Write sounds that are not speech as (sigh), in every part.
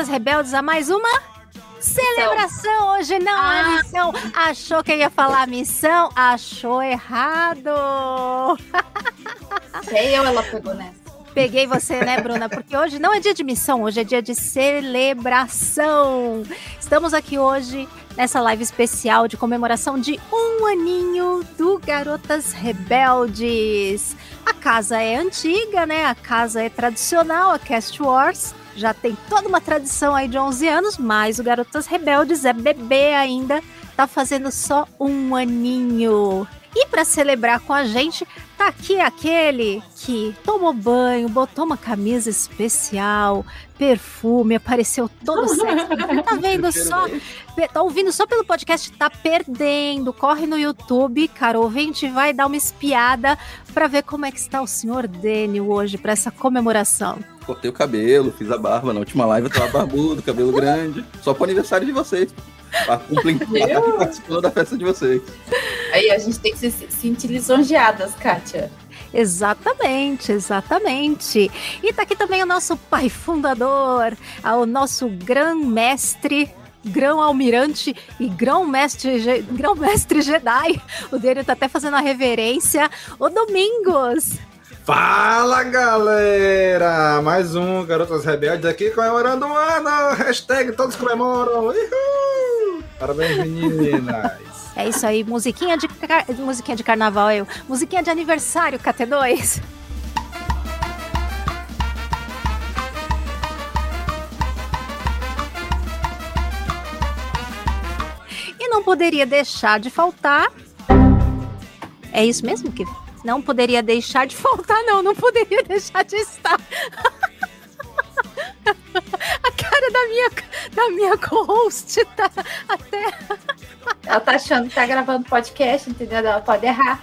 Garotas rebeldes a mais uma celebração. Hoje não é ah. é missão. Achou que ia falar missão? Achou errado. (laughs) Sei eu, ela pegou nessa. Peguei você, né, Bruna? Porque hoje não é dia de missão, hoje é dia de celebração. Estamos aqui hoje nessa live especial de comemoração de um aninho do Garotas Rebeldes. A casa é antiga, né? A casa é tradicional, a Cast Wars já tem toda uma tradição aí de 11 anos, mas o Garotas Rebeldes é bebê ainda, tá fazendo só um aninho. E para celebrar com a gente, tá aqui aquele que tomou banho, botou uma camisa especial, perfume, apareceu todo sexy. tá (laughs) vendo só, tá ouvindo só pelo podcast, tá perdendo. Corre no YouTube, cara, ouvinte, vai dar uma espiada para ver como é que está o senhor Daniel hoje para essa comemoração cortei o cabelo, fiz a barba. Na última live eu tava barbudo, cabelo grande. Só pro aniversário de vocês. Participando da festa de vocês. Aí a gente tem que se sentir lisonjeadas, Kátia. Exatamente, exatamente. E tá aqui também o nosso pai fundador, o nosso grão-mestre grão-almirante e grão-mestre grão-mestre Jedi. O dele tá até fazendo a reverência. O Domingos. Fala galera! Mais um Garotas Rebeldes aqui comemorando um ano! Hashtag todos comemoram! Uhul! Parabéns, meninas! É isso aí, musiquinha de, car... musiquinha de carnaval, eu. Musiquinha de aniversário, KT2. E não poderia deixar de faltar. É isso mesmo que não poderia deixar de faltar, não. Não poderia deixar de estar. (laughs) A cara da minha, da minha co-host tá até. Ela tá achando que tá gravando podcast, entendeu? Ela pode errar.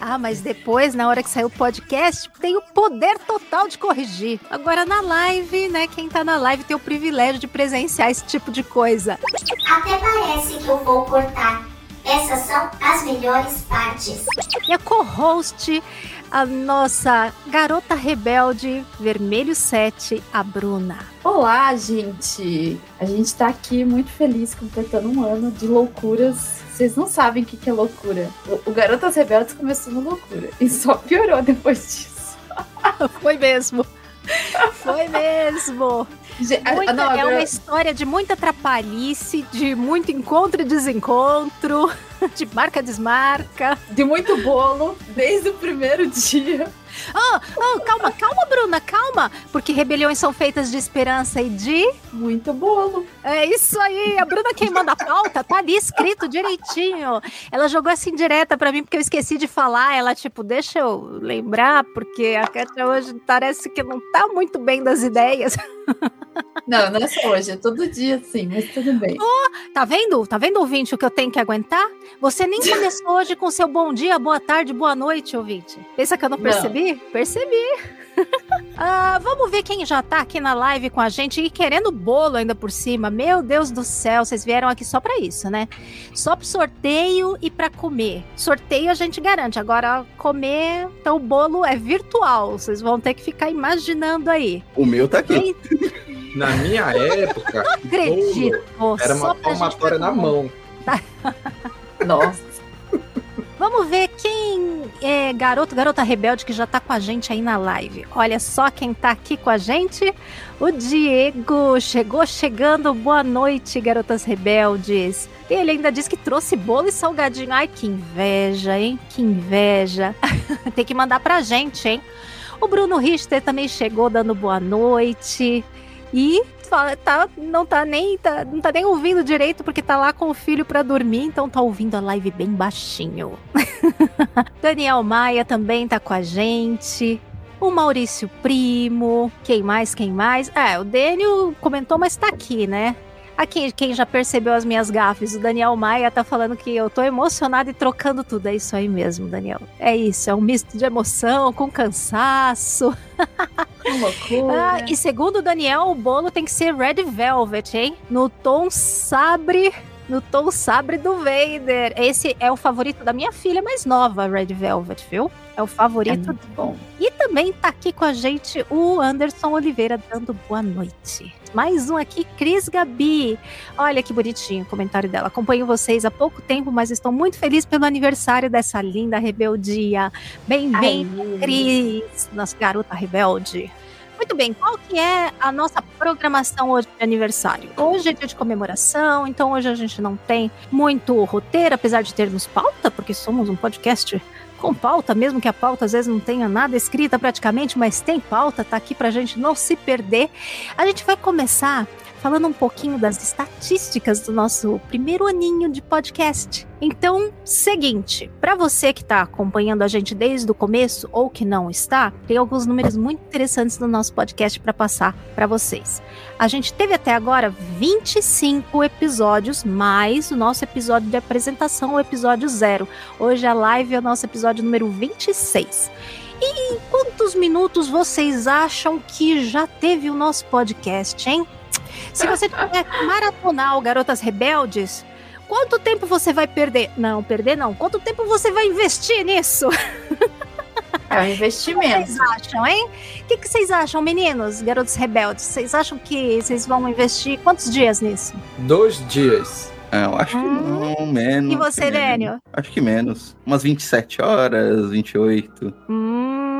Ah, mas depois, na hora que sair o podcast, tem o poder total de corrigir. Agora na live, né? Quem tá na live tem o privilégio de presenciar esse tipo de coisa. Até parece que eu vou cortar essas são as melhores partes. E a co-host, a nossa garota rebelde Vermelho 7, a Bruna. Olá, gente! A gente tá aqui muito feliz completando um ano de loucuras. Vocês não sabem o que é loucura. O, o Garotas Rebeldes começou no loucura e só piorou depois disso. (laughs) Foi mesmo. Foi mesmo. Muita, não, é uma história de muita trapalhice, de muito encontro e desencontro, (laughs) de marca-desmarca. De muito bolo, desde o primeiro dia. Oh, oh, calma, calma, Bruna, calma. Porque rebeliões são feitas de esperança e de. Muito bolo. É isso aí. A Bruna quem manda a pauta, tá ali escrito direitinho. Ela jogou assim direta para mim porque eu esqueci de falar. Ela, tipo, deixa eu lembrar, porque a Katia hoje parece que não tá muito bem das ideias. (laughs) Não, não é só hoje, é todo dia sim, mas tudo bem. Oh, tá vendo? Tá vendo, ouvinte, o que eu tenho que aguentar? Você nem começou hoje com seu bom dia, boa tarde, boa noite, ouvinte. Pensa que eu não percebi? Não. Percebi. Ah, vamos ver quem já tá aqui na live com a gente e querendo bolo ainda por cima. Meu Deus do céu, vocês vieram aqui só para isso, né? Só pro sorteio e para comer. Sorteio a gente garante, agora comer, então o bolo é virtual. Vocês vão ter que ficar imaginando aí. O meu tá aqui. Na minha época, não acredito. era uma palmatória na mão. Nossa. Vamos ver quem é garoto, garota rebelde que já tá com a gente aí na live. Olha só quem tá aqui com a gente. O Diego chegou chegando. Boa noite, garotas rebeldes. E ele ainda disse que trouxe bolo e salgadinho. Ai, que inveja, hein? Que inveja. (laughs) Tem que mandar pra gente, hein? O Bruno Richter também chegou dando boa noite. E fala, tá, não tá nem tá, não tá nem ouvindo direito porque tá lá com o filho para dormir, então tá ouvindo a live bem baixinho. (laughs) Daniel Maia também tá com a gente. O Maurício Primo, quem mais, quem mais? É, o Daniel comentou, mas tá aqui, né? Aqui, quem já percebeu as minhas gafes, o Daniel Maia tá falando que eu tô emocionado e trocando tudo. É isso aí mesmo, Daniel. É isso, é um misto de emoção com cansaço. Que loucura. Ah, e segundo o Daniel, o bolo tem que ser Red Velvet, hein? No tom sabre. No tom sabre do Vader. Esse é o favorito da minha filha mais nova, Red Velvet, viu? É o É favorito. muito bom. E também tá aqui com a gente o Anderson Oliveira dando boa noite. Mais um aqui, Cris Gabi. Olha que bonitinho o comentário dela. Acompanho vocês há pouco tempo, mas estou muito feliz pelo aniversário dessa linda rebeldia. Bem-vindo. Cris, nossa garota rebelde. Muito bem, qual que é a nossa programação hoje de aniversário? Hoje é dia de comemoração, então hoje a gente não tem muito roteiro, apesar de termos pauta, porque somos um podcast com pauta, mesmo que a pauta às vezes não tenha nada escrita praticamente, mas tem pauta, tá aqui pra gente não se perder. A gente vai começar falando um pouquinho das estatísticas do nosso primeiro aninho de podcast. Então, seguinte, para você que está acompanhando a gente desde o começo ou que não está, tem alguns números muito interessantes no nosso podcast para passar para vocês. A gente teve até agora 25 episódios, mais o nosso episódio de apresentação, o episódio zero. Hoje a live é o nosso episódio número 26. E em quantos minutos vocês acham que já teve o nosso podcast, hein? Se você tiver que maratonar o Garotas Rebeldes, quanto tempo você vai perder? Não, perder não. Quanto tempo você vai investir nisso? É um O que investimento. vocês acham, hein? O que, que vocês acham, meninos, garotos rebeldes? Vocês acham que vocês vão investir quantos dias nisso? Dois dias. É, eu acho que Hum. não, menos. E você. Dênio? Acho que menos. Umas 27 horas, 28. Hum...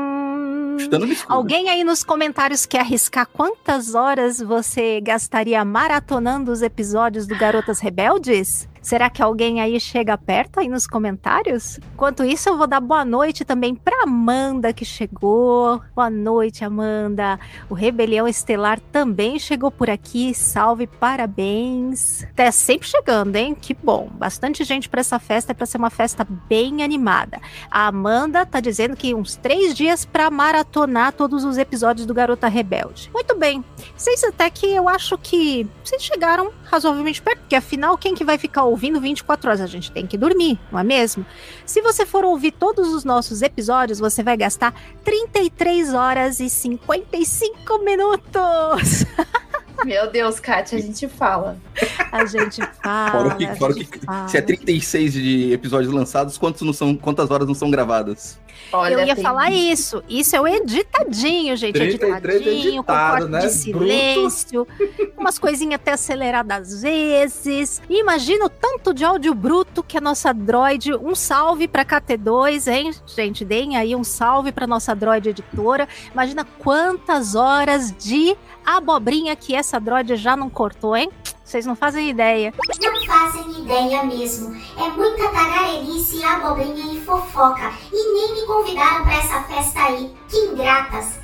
Chutando no. Alguém aí nos comentários quer arriscar quantas horas você gastaria maratonando os episódios do Garotas Rebeldes? Será que alguém aí chega perto aí nos comentários? Enquanto isso, eu vou dar boa noite também para Amanda que chegou. Boa noite, Amanda. O Rebelião Estelar também chegou por aqui. Salve, parabéns. Tá sempre chegando, hein? Que bom. Bastante gente para essa festa, para ser uma festa bem animada. A Amanda tá dizendo que uns três dias para maratonar todos os episódios do Garota Rebelde. Muito bem. Vocês até que eu acho que vocês chegaram razoavelmente perto, porque afinal, quem que vai ficar ouvindo 24 horas? A gente tem que dormir, não é mesmo? Se você for ouvir todos os nossos episódios, você vai gastar 33 horas e 55 minutos. (laughs) Meu Deus, Kátia, a gente fala. A gente fala. Fora que, fora que fala. se é 36 de episódios lançados, quantos não são, quantas horas não são gravadas? Olha, eu ia tem- falar isso. Isso é o editadinho, gente. 33 editadinho, com editado, corte né? de silêncio, umas coisinhas até aceleradas às vezes. E imagina o tanto de áudio bruto que a nossa droid. Um salve pra KT2, hein? Gente, deem aí um salve pra nossa droid editora. Imagina quantas horas de abobrinha que essa droid já não cortou, hein? Vocês não fazem ideia. Não fazem ideia mesmo. É muita tagarelice, abobrinha e fofoca. E nem me convidaram pra essa festa aí. Que ingratas.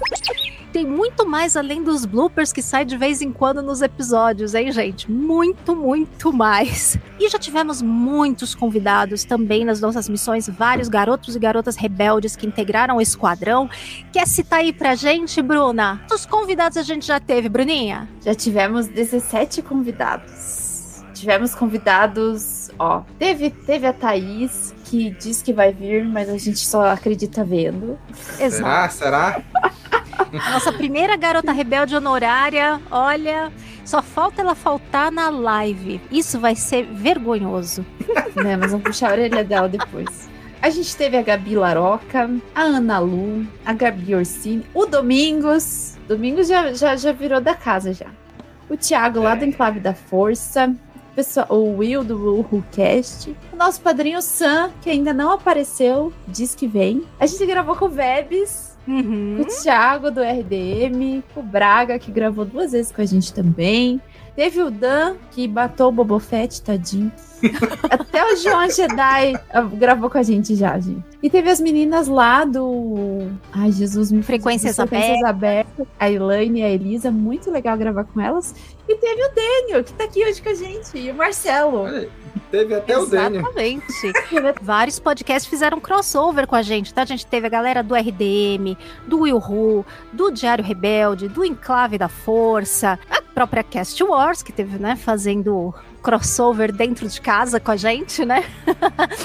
Tem muito mais além dos bloopers que sai de vez em quando nos episódios, hein, gente? Muito, muito mais. E já tivemos muitos convidados também nas nossas missões, vários garotos e garotas rebeldes que integraram o esquadrão. Quer citar aí pra gente, Bruna? Quantos convidados a gente já teve, Bruninha? Já tivemos 17 convidados. Tivemos convidados, ó. Teve, teve a Thaís, que diz que vai vir, mas a gente só acredita vendo. Exato. Será? Será? Nossa primeira garota rebelde honorária, olha, só falta ela faltar na live. Isso vai ser vergonhoso. (laughs) né? Mas vamos puxar a orelha dela depois. A gente teve a Gabi Laroca, a Ana Lu, a Gabi Orsini, o Domingos. Domingos já, já, já virou da casa já. O Thiago lá do Enclave da Força. o Will do WhoCast, o nosso padrinho Sam, que ainda não apareceu, diz que vem. A gente gravou com o Vebs, Uhum. com o Thiago do RDM, o Braga, que gravou duas vezes com a gente também. Teve o Dan, que batou o Bobofett, tadinho. Até o João Jedi ah, gravou com a gente já, gente. E teve as meninas lá do. Ai, Jesus, me Frequências Frequências abertas. A Elaine e a Elisa, muito legal gravar com elas. E teve o Daniel, que tá aqui hoje com a gente. E o Marcelo. Olha Teve até o Daniel. Exatamente. (laughs) Vários podcasts fizeram crossover com a gente, tá? A gente teve a galera do RDM, do Will Who, do Diário Rebelde, do Enclave da Força, a própria Cast Wars, que teve, né, fazendo crossover dentro de casa com a gente, né?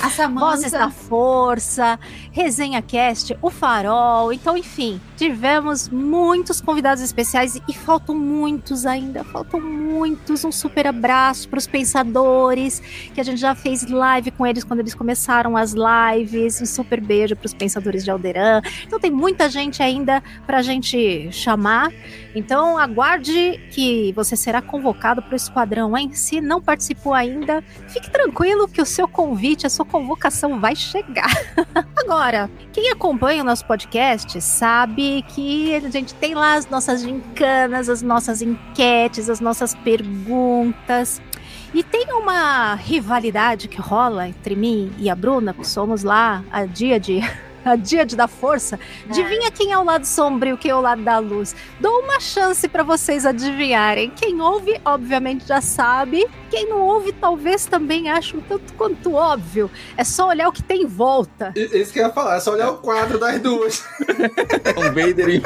A (laughs) Samantha. Vozes da Força, Resenha Cast, O Farol. Então, enfim, tivemos muitos convidados especiais e faltam muitos ainda. Faltam muitos. Um super abraço para os pensadores, que a gente já fez live com eles quando eles começaram as lives. Um super beijo para os pensadores de Alderan. Então, tem muita gente ainda para a gente chamar. Então, aguarde que você será convocado para o esquadrão, hein? Se não participou ainda, fique tranquilo que o seu convite, a sua convocação vai chegar. (laughs) Agora, quem acompanha o nosso podcast sabe que a gente tem lá as nossas gincanas, as nossas enquetes, as nossas perguntas. E tem uma rivalidade que rola entre mim e a Bruna, que somos lá a dia a dia (laughs) de da força. Adivinha quem é o lado sombrio, quem é o lado da luz. Dou uma chance para vocês adivinharem. Quem ouve, obviamente já sabe. Quem não ouve, talvez também ache um tanto quanto óbvio. É só olhar o que tem em volta. Isso que eu ia falar, é só olhar o quadro das duas. (laughs) Um Vader e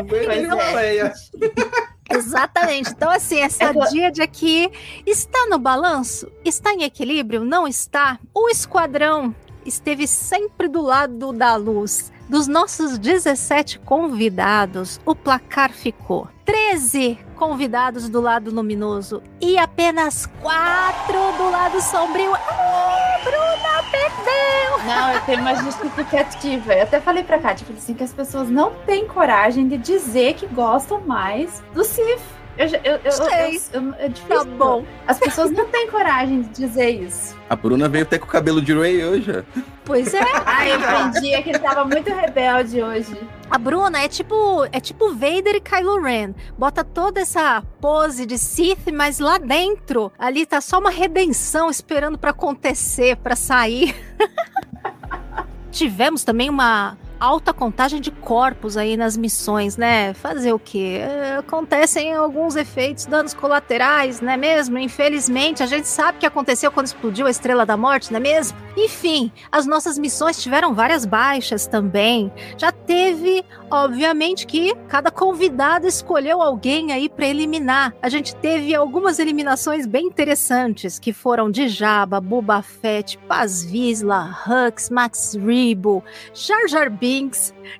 O Vader e é. Leia. (laughs) Exatamente. Então, assim, essa É que- díade aqui está no balanço? Está em equilíbrio? Não está? O esquadrão esteve sempre do lado da luz. Dos nossos 17 convidados, o placar ficou 13 convidados do lado luminoso e apenas 4 do lado sombrio. Ah, Bruna perdeu! Não, eu tenho uma justificativa. Eu até falei pra Kátia, falei assim, que as pessoas não têm coragem de dizer que gostam mais do Sif. Eu, eu, eu, eu, Sei. eu- eu- é difícil. Tá bom. As pessoas não têm coragem de dizer isso. a Bruna veio até com o cabelo de Ray hoje. Pois é. Ai, (laughs) eu aprendi é que ele tava muito rebelde hoje. A Bruna é tipo, é tipo Vader e Kylo Ren. Bota toda essa pose de Sith, mas lá dentro, ali tá só uma redenção esperando pra acontecer, pra sair. (laughs) Tivemos também uma alta contagem de corpos aí nas missões, né? Fazer o quê? É, Acontecem alguns efeitos, danos colaterais, não é mesmo? Infelizmente, a gente sabe o que aconteceu quando explodiu a Estrela da Morte, não é mesmo? Enfim, as nossas missões tiveram várias baixas também. Já teve, obviamente, que cada convidado escolheu alguém aí para eliminar. A gente teve algumas eliminações bem interessantes, que foram de Jabba, Boba Fett, Paz Vizsla, Hux, Max Rebo, Jar Jar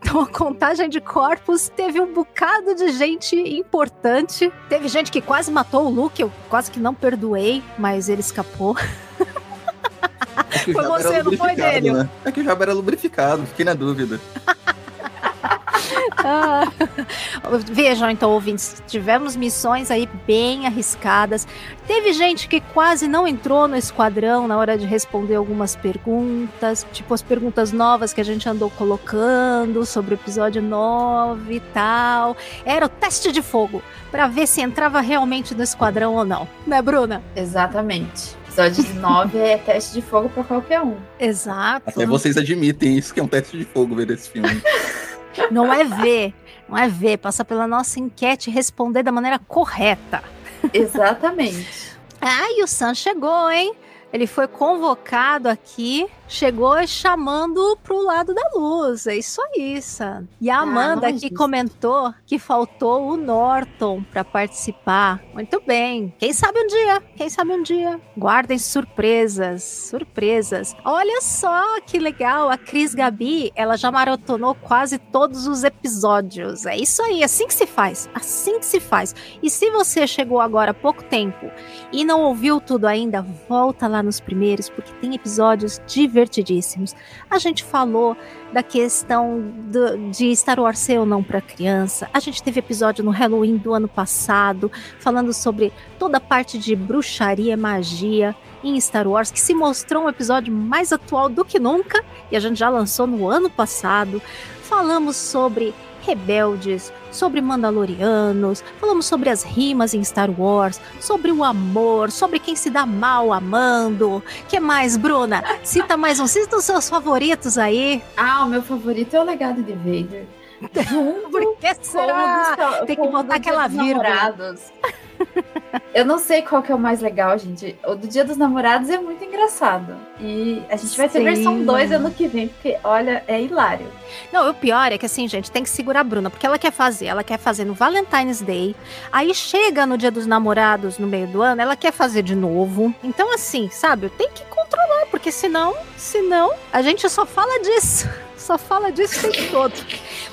Então a contagem de corpos teve um bocado de gente importante. Teve gente que quase matou o Luke, eu quase que não perdoei, mas ele escapou. É Foi você, não foi, Daniel? né? É que o Jabba era lubrificado, fiquei na dúvida. (laughs) Ah. (laughs) Vejam, então, ouvintes, tivemos missões aí bem arriscadas. Teve gente que quase não entrou no esquadrão na hora de responder algumas perguntas, tipo as perguntas novas que a gente andou colocando sobre o episódio 9 e tal. Era o teste de fogo, pra ver se entrava realmente no esquadrão ou não. Né, Bruna? Exatamente. Episódio 9 é teste de fogo pra qualquer um. Exato. Até vocês admitem isso que é um teste de fogo ver esse filme. (laughs) Não é ver, não é ver, passar pela nossa enquete e responder da maneira correta. Exatamente. Ah, e o Sam chegou, hein? Ele foi convocado aqui, chegou chamando pro lado da luz. É isso aí, Sam. E a Ah, Amanda é aqui justo. comentou que faltou o Norton para participar. Muito bem. Quem sabe um dia? Quem sabe um dia? Guardem surpresas, surpresas. Olha só que legal, a Cris Gabi, ela já maratonou quase todos os episódios. É isso aí, assim que se faz. Assim que se faz. E se você chegou agora há pouco tempo e não ouviu tudo ainda, volta lá nos primeiros, porque tem episódios divertidos divertidíssimos. A gente falou da questão do, de Star Wars ser ou não para criança. A gente teve episódio no Halloween do ano passado falando sobre toda a parte de bruxaria magia em Star Wars, que se mostrou um episódio mais atual do que nunca, e a gente já lançou no ano passado. Falamos sobre rebeldes, sobre Mandalorianos, falamos sobre as rimas em Star Wars, sobre o amor, sobre quem se dá mal amando. que mais, Bruna? Cita mais um, cita os seus favoritos aí. Ah, o meu favorito é o legado de Vader. Por que será? Tem que botar aquela vírgula. (laughs) Eu não sei qual que é o mais legal, gente. O do Dia dos Namorados é muito engraçado. E a gente vai ter Sim. versão 2 ano que vem, porque, olha, é hilário. Não, o pior é que assim, gente, tem que segurar a Bruna, porque ela quer fazer, ela quer fazer no Valentine's Day. Aí chega no Dia dos Namorados, no meio do ano, ela quer fazer de novo. Então, assim, sabe, tem que controlar, porque senão, senão, a gente só fala disso. (laughs) Só fala disso o tempo todo.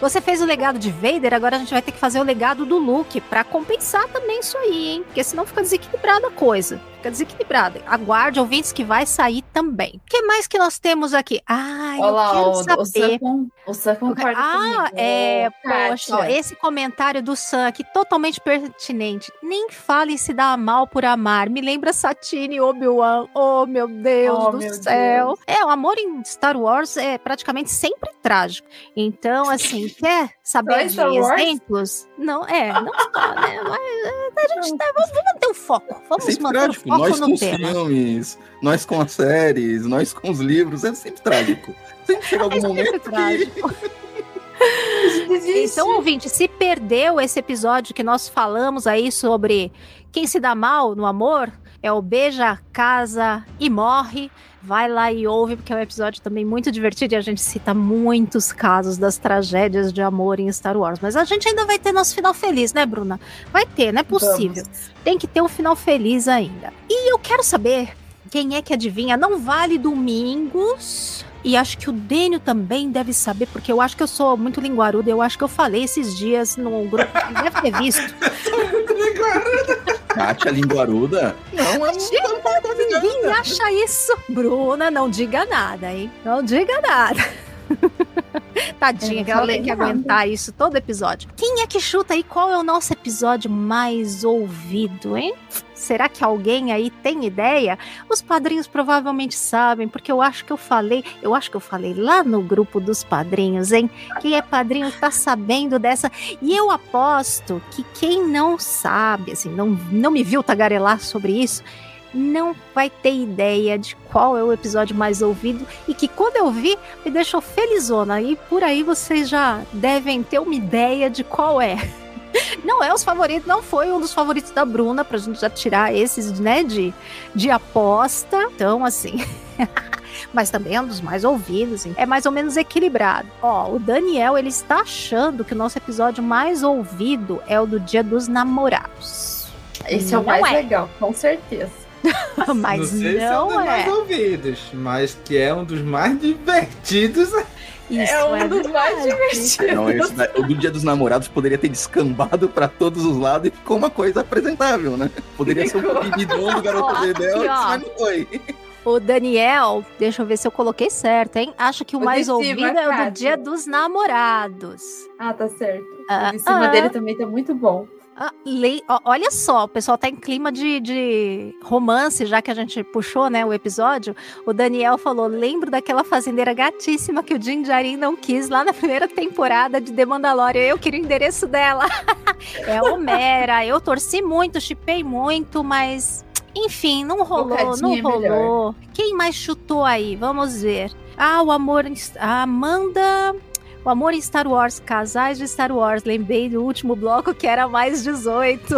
Você fez o legado de Vader, agora a gente vai ter que fazer o legado do Luke para compensar também isso aí, hein? Porque senão fica desequilibrada a coisa. Fica desequilibrada. Aguarde, ouvintes, que vai sair também. O que mais que nós temos aqui? Ah, eu Olá, quero o, saber. O Sam, concorda Ah, comigo. é. Poxa, ó, esse comentário do Sam aqui, totalmente pertinente. Nem fale se dá mal por amar. Me lembra Satine Obi-Wan. Oh, meu Deus oh, do meu céu. Deus. É, o amor em Star Wars é praticamente sempre trágico. Então, assim, quer saber de exemplos? Não, é, não só, né? Mas é, a gente tá, vamos, vamos manter o foco. Vamos sempre manter trágico. o foco nós no com os tema. filmes, nós com as séries, nós com os livros, é sempre trágico. Sempre chega algum é momento trágico. (laughs) que... Então, ouvinte, se perdeu esse episódio que nós falamos aí sobre quem se dá mal no amor, é o beija, casa e morre. Vai lá e ouve, porque é um episódio também muito divertido e a gente cita muitos casos das tragédias de amor em Star Wars. Mas a gente ainda vai ter nosso final feliz, né, Bruna? Vai ter, não é possível. Vamos. Tem que ter um final feliz ainda. E eu quero saber quem é que adivinha. Não vale domingos. E acho que o Dênio também deve saber, porque eu acho que eu sou muito linguaruda. Eu acho que eu falei esses dias no grupo. Deve ter visto. (laughs) muito linguaruda. Kátia linguaruda? Não, é Ninguém acha isso. Bruna, não diga nada, hein? Não diga nada. (laughs) Tadinha, que ela tem que aguentar isso todo episódio. Quem é que chuta aí qual é o nosso episódio mais ouvido, hein? Será que alguém aí tem ideia? Os padrinhos provavelmente sabem, porque eu acho que eu falei, eu acho que eu falei lá no grupo dos padrinhos, hein? Quem é padrinho tá sabendo dessa. E eu aposto que quem não sabe, assim, não, não me viu tagarelar sobre isso, não vai ter ideia de qual é o episódio mais ouvido e que quando eu vi me deixou felizona. E por aí vocês já devem ter uma ideia de qual é. Não é os favoritos, não foi um dos favoritos da Bruna, pra gente já tirar esses, né, de, de aposta. Então, assim. (laughs) mas também é um dos mais ouvidos, hein? é mais ou menos equilibrado. Ó, o Daniel, ele está achando que o nosso episódio mais ouvido é o do Dia dos Namorados. Esse não é o mais é. legal, com certeza. (laughs) mas não, sei não se é um dos é. mais ouvidos, mas que é um dos mais (laughs) divertidos. Isso é um é dos mais divertidos. Não, esse, o do Dia dos Namorados poderia ter descambado para todos os lados e ficou uma coisa apresentável, né? Poderia ser um bebidão do garoto Dedel, mas não foi. O Daniel, deixa eu ver se eu coloquei certo, hein? Acho que o, o mais ouvido é o do Dia dos Namorados. Ah, tá certo. Ah, o de cima ah. dele também tá muito bom. Ah. Olha só, o pessoal tá em clima de, de, romance, já que a gente puxou né, o episódio. O Daniel falou: lembro daquela fazendeira gatíssima que o Jim Jarin não quis lá na primeira temporada de The Mandalorian. Eu queria o endereço dela. (laughs) é Homera. Eu torci muito, chipei muito, mas. Enfim, não rolou, não é rolou. Melhor. Quem mais chutou aí? Vamos ver. Ah, o amor. A Amanda. O amor em Star Wars, casais de Star Wars. Lembrei do último bloco que era mais 18.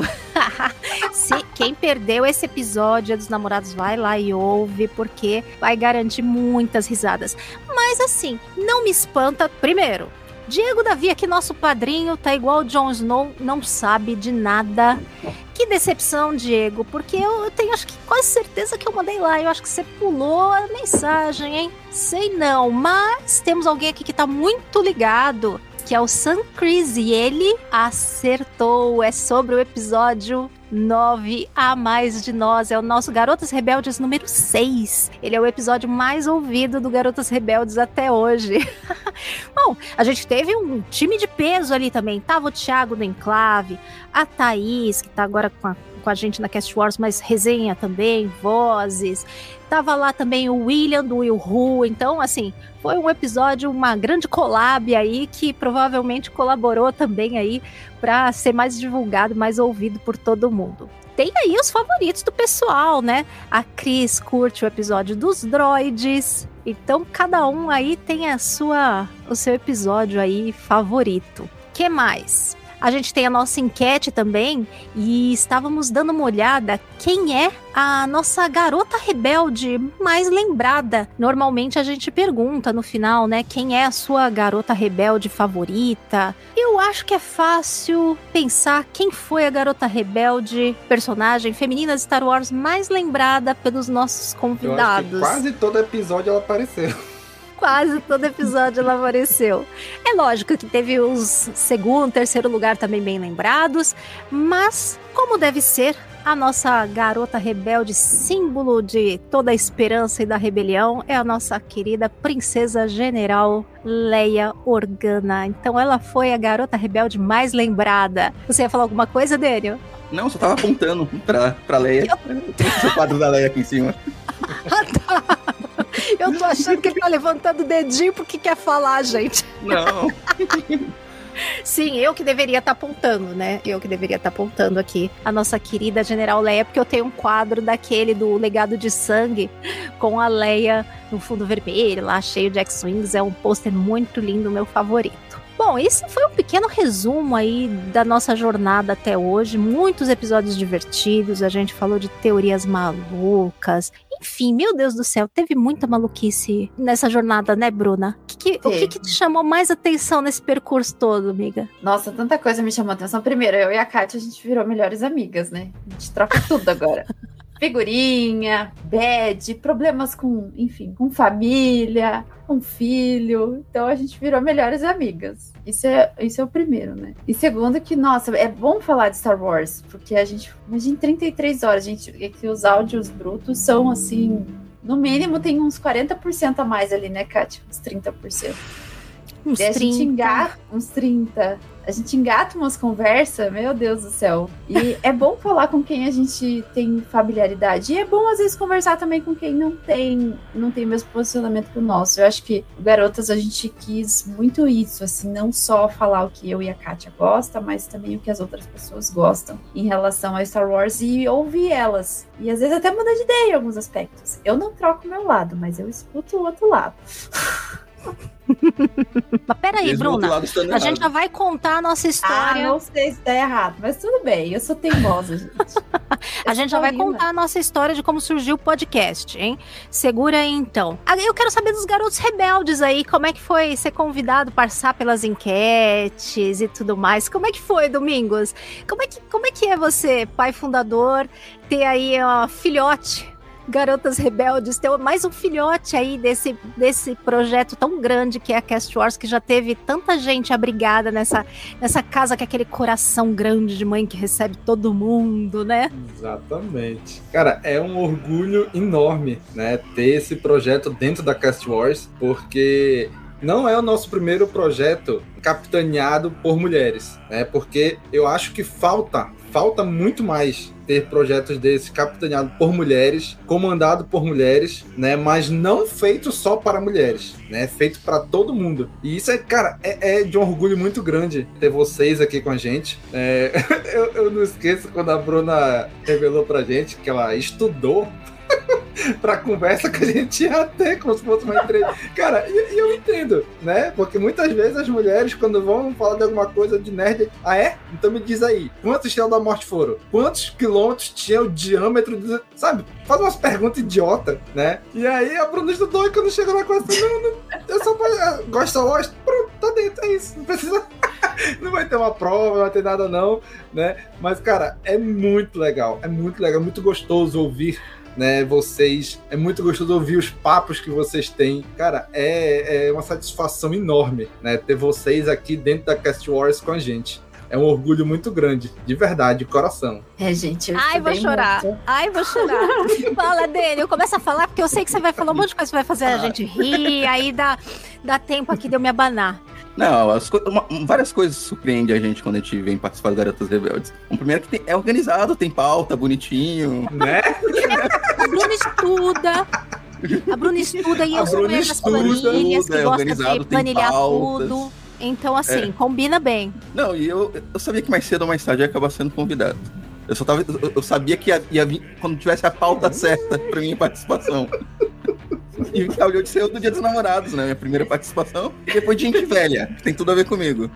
(laughs) Se quem perdeu esse episódio dos namorados, vai lá e ouve, porque vai garantir muitas risadas. Mas assim, não me espanta. Primeiro, Diego Davi, aqui nosso padrinho, tá igual o Jon Snow, não sabe de nada. Que decepção, Diego, porque eu tenho acho que quase certeza que eu mandei lá. Eu acho que você pulou a mensagem, hein? Sei não, mas temos alguém aqui que tá muito ligado, que é o Sam Chris, e ele acertou. É sobre o episódio 9 a mais de nós. É o nosso Garotas Rebeldes número 6. Ele é o episódio mais ouvido do Garotas Rebeldes até hoje. (laughs) Bom, a gente teve um time de peso ali também. Tava o Thiago do Enclave, a Thaís, que tá agora com a, com a gente na Cast Wars, mas resenha também, vozes. Tava lá também o William do Will Who. Então, assim, foi um episódio, uma grande collab aí que provavelmente colaborou também aí para ser mais divulgado, mais ouvido por todo mundo. Tem aí os favoritos do pessoal, né? A Cris curte o episódio dos droids. Então cada um aí tem a sua o seu episódio aí favorito. Que mais? A gente tem a nossa enquete também e estávamos dando uma olhada quem é a nossa garota rebelde mais lembrada. Normalmente a gente pergunta no final, né, quem é a sua garota rebelde favorita. Eu acho que é fácil pensar quem foi a garota rebelde, personagem feminina de Star Wars mais lembrada pelos nossos convidados. quase todo episódio ela apareceu quase todo episódio ela apareceu. É lógico que teve os segundo, terceiro lugar também bem lembrados, mas como deve ser, a nossa garota rebelde, símbolo de toda a esperança e da rebelião, é a nossa querida princesa general Leia Organa. Então ela foi a garota rebelde mais lembrada. Você ia falar alguma coisa, Daniel? Não, só tava apontando pra, pra Leia. Eu... Tem o quadro da Leia aqui em cima. (laughs) ah, tá. Eu tô achando que ele tá levantando o dedinho porque quer falar, gente. Não. Sim, eu que deveria estar tá apontando, né? Eu que deveria estar tá apontando aqui a nossa querida General Leia, porque eu tenho um quadro daquele do Legado de Sangue com a Leia no fundo vermelho, lá cheio de X-Wings. É um pôster muito lindo, meu favorito. Bom, esse foi um pequeno resumo aí da nossa jornada até hoje. Muitos episódios divertidos, a gente falou de teorias malucas. Enfim, meu Deus do céu, teve muita maluquice nessa jornada, né, Bruna? Que que, o que, que, te chamou mais atenção nesse percurso todo, amiga? Nossa, tanta coisa me chamou atenção. Primeiro, eu e a Kátia, a gente virou melhores amigas, né? A gente troca tudo agora. Figurinha, bad, problemas com, enfim, com família, com filho. Então a gente virou melhores amigas. Isso é, isso é o primeiro, né? E segundo que, nossa, é bom falar de Star Wars, porque a gente, imagina 33 horas, gente, é que os áudios brutos são assim, no mínimo tem uns 40% a mais ali, né, Kátia? Uns 30%. Uns e a 30. gente engata uns 30 a gente engata umas conversas, meu Deus do céu. E é bom falar com quem a gente tem familiaridade. E é bom, às vezes, conversar também com quem não tem, não tem o mesmo posicionamento que o nosso. Eu acho que, garotas, a gente quis muito isso, assim, não só falar o que eu e a Kátia gostam, mas também o que as outras pessoas gostam em relação a Star Wars e ouvir elas. E às vezes até mudar de ideia em alguns aspectos. Eu não troco meu lado, mas eu escuto o outro lado. (laughs) (laughs) mas peraí, Bruna. A gente já vai contar a nossa história. Ah, não sei se tá errado, mas tudo bem. Eu sou teimosa, gente. (laughs) a gente já vai contar a nossa história de como surgiu o podcast, hein? Segura aí, então. Eu quero saber dos garotos rebeldes aí. Como é que foi ser convidado, passar pelas enquetes e tudo mais? Como é que foi, Domingos? Como é que, como é, que é você, pai fundador, ter aí, ó, filhote Garotas Rebeldes, ter mais um filhote aí desse, desse projeto tão grande que é a Cast Wars, que já teve tanta gente abrigada nessa, nessa casa com aquele coração grande de mãe que recebe todo mundo, né? Exatamente. Cara, é um orgulho enorme, né, ter esse projeto dentro da Cast Wars, porque não é o nosso primeiro projeto capitaneado por mulheres, né? Porque eu acho que falta, falta muito mais ter projetos desses capitaneados por mulheres, comandado por mulheres, né? Mas não feito só para mulheres, né? Feito para todo mundo. E isso é, cara, é, é, de um orgulho muito grande ter vocês aqui com a gente. É, (laughs) eu, eu não esqueço quando a Bruna revelou pra gente que ela estudou (laughs) pra conversa que a gente ia ter, como se fosse uma entrevista. Cara, e, eu entendo, né? Porque muitas vezes as mulheres, quando vão falar de alguma coisa de nerd, ah, é? Então me diz aí, quantos estrelas da morte foram? Quantos quilômetros tinha o diâmetro? De... Sabe? Faz umas perguntas idiota, né? E aí a Bruna estudou e quando chega na coisa não, não, eu só ah, gosto Lost, pronto, tá dentro, é isso. Não precisa. (laughs) não vai ter uma prova, não vai ter nada, não, né? Mas, cara, é muito legal, é muito legal, muito gostoso ouvir né? Vocês. É muito gostoso ouvir os papos que vocês têm. Cara, é, é uma satisfação enorme, né? Ter vocês aqui dentro da Cast Wars com a gente. é um orgulho muito grande, de verdade, de coração. É, gente. Eu Ai, vou chorar. muito. Ai, vou chorar. (laughs) Fala, Daniel, começa a falar, porque eu sei que você vai falar um monte de coisa que vai fazer a gente rir, aí dá, dá tempo aqui de eu me abanar. Não, as co- uma- várias coisas surpreendem a gente quando a gente vem participar do Garotas Rebeldes. O primeiro é que tem- é organizado, tem pauta, bonitinho. Né? A Bruna estuda. A Bruna estuda e A eu sou mulher das planilhas, tudo, é que gosta de planilhar tudo. Então, assim, combina bem. Não, e eu, eu sabia que mais cedo ou mais tarde eu ia acabar sendo convidado. Eu só tava. Eu, eu sabia que ia, ia vir quando tivesse a pauta certa pra minha participação. E calhou de ser o do Dia dos Namorados, né? Minha primeira participação. E depois de gente velha, que tem tudo a ver comigo.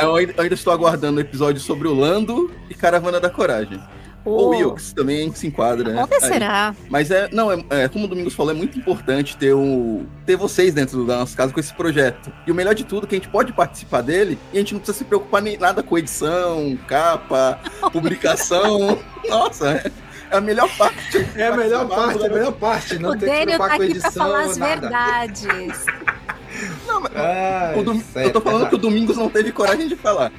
Eu ainda, ainda estou aguardando o episódio sobre o Lando e Caravana da Coragem. Ou Ô, Wilkes também se enquadra, né? Aí. Acontecerá. Mas é, não, é, é, como o Domingos falou, é muito importante ter, o, ter vocês dentro da nossa casa com esse projeto. E o melhor de tudo é que a gente pode participar dele e a gente não precisa se preocupar nem nada com edição, capa, publicação. (laughs) Nossa, é, é a melhor parte. É a melhor parte, é a melhor parte. Não o Daniel preocupar tá com aqui pra edição, falar as nada. verdades. (laughs) Não, mas Ai, Dom- certo, eu tô falando que o. Domingos não teve coragem de falar.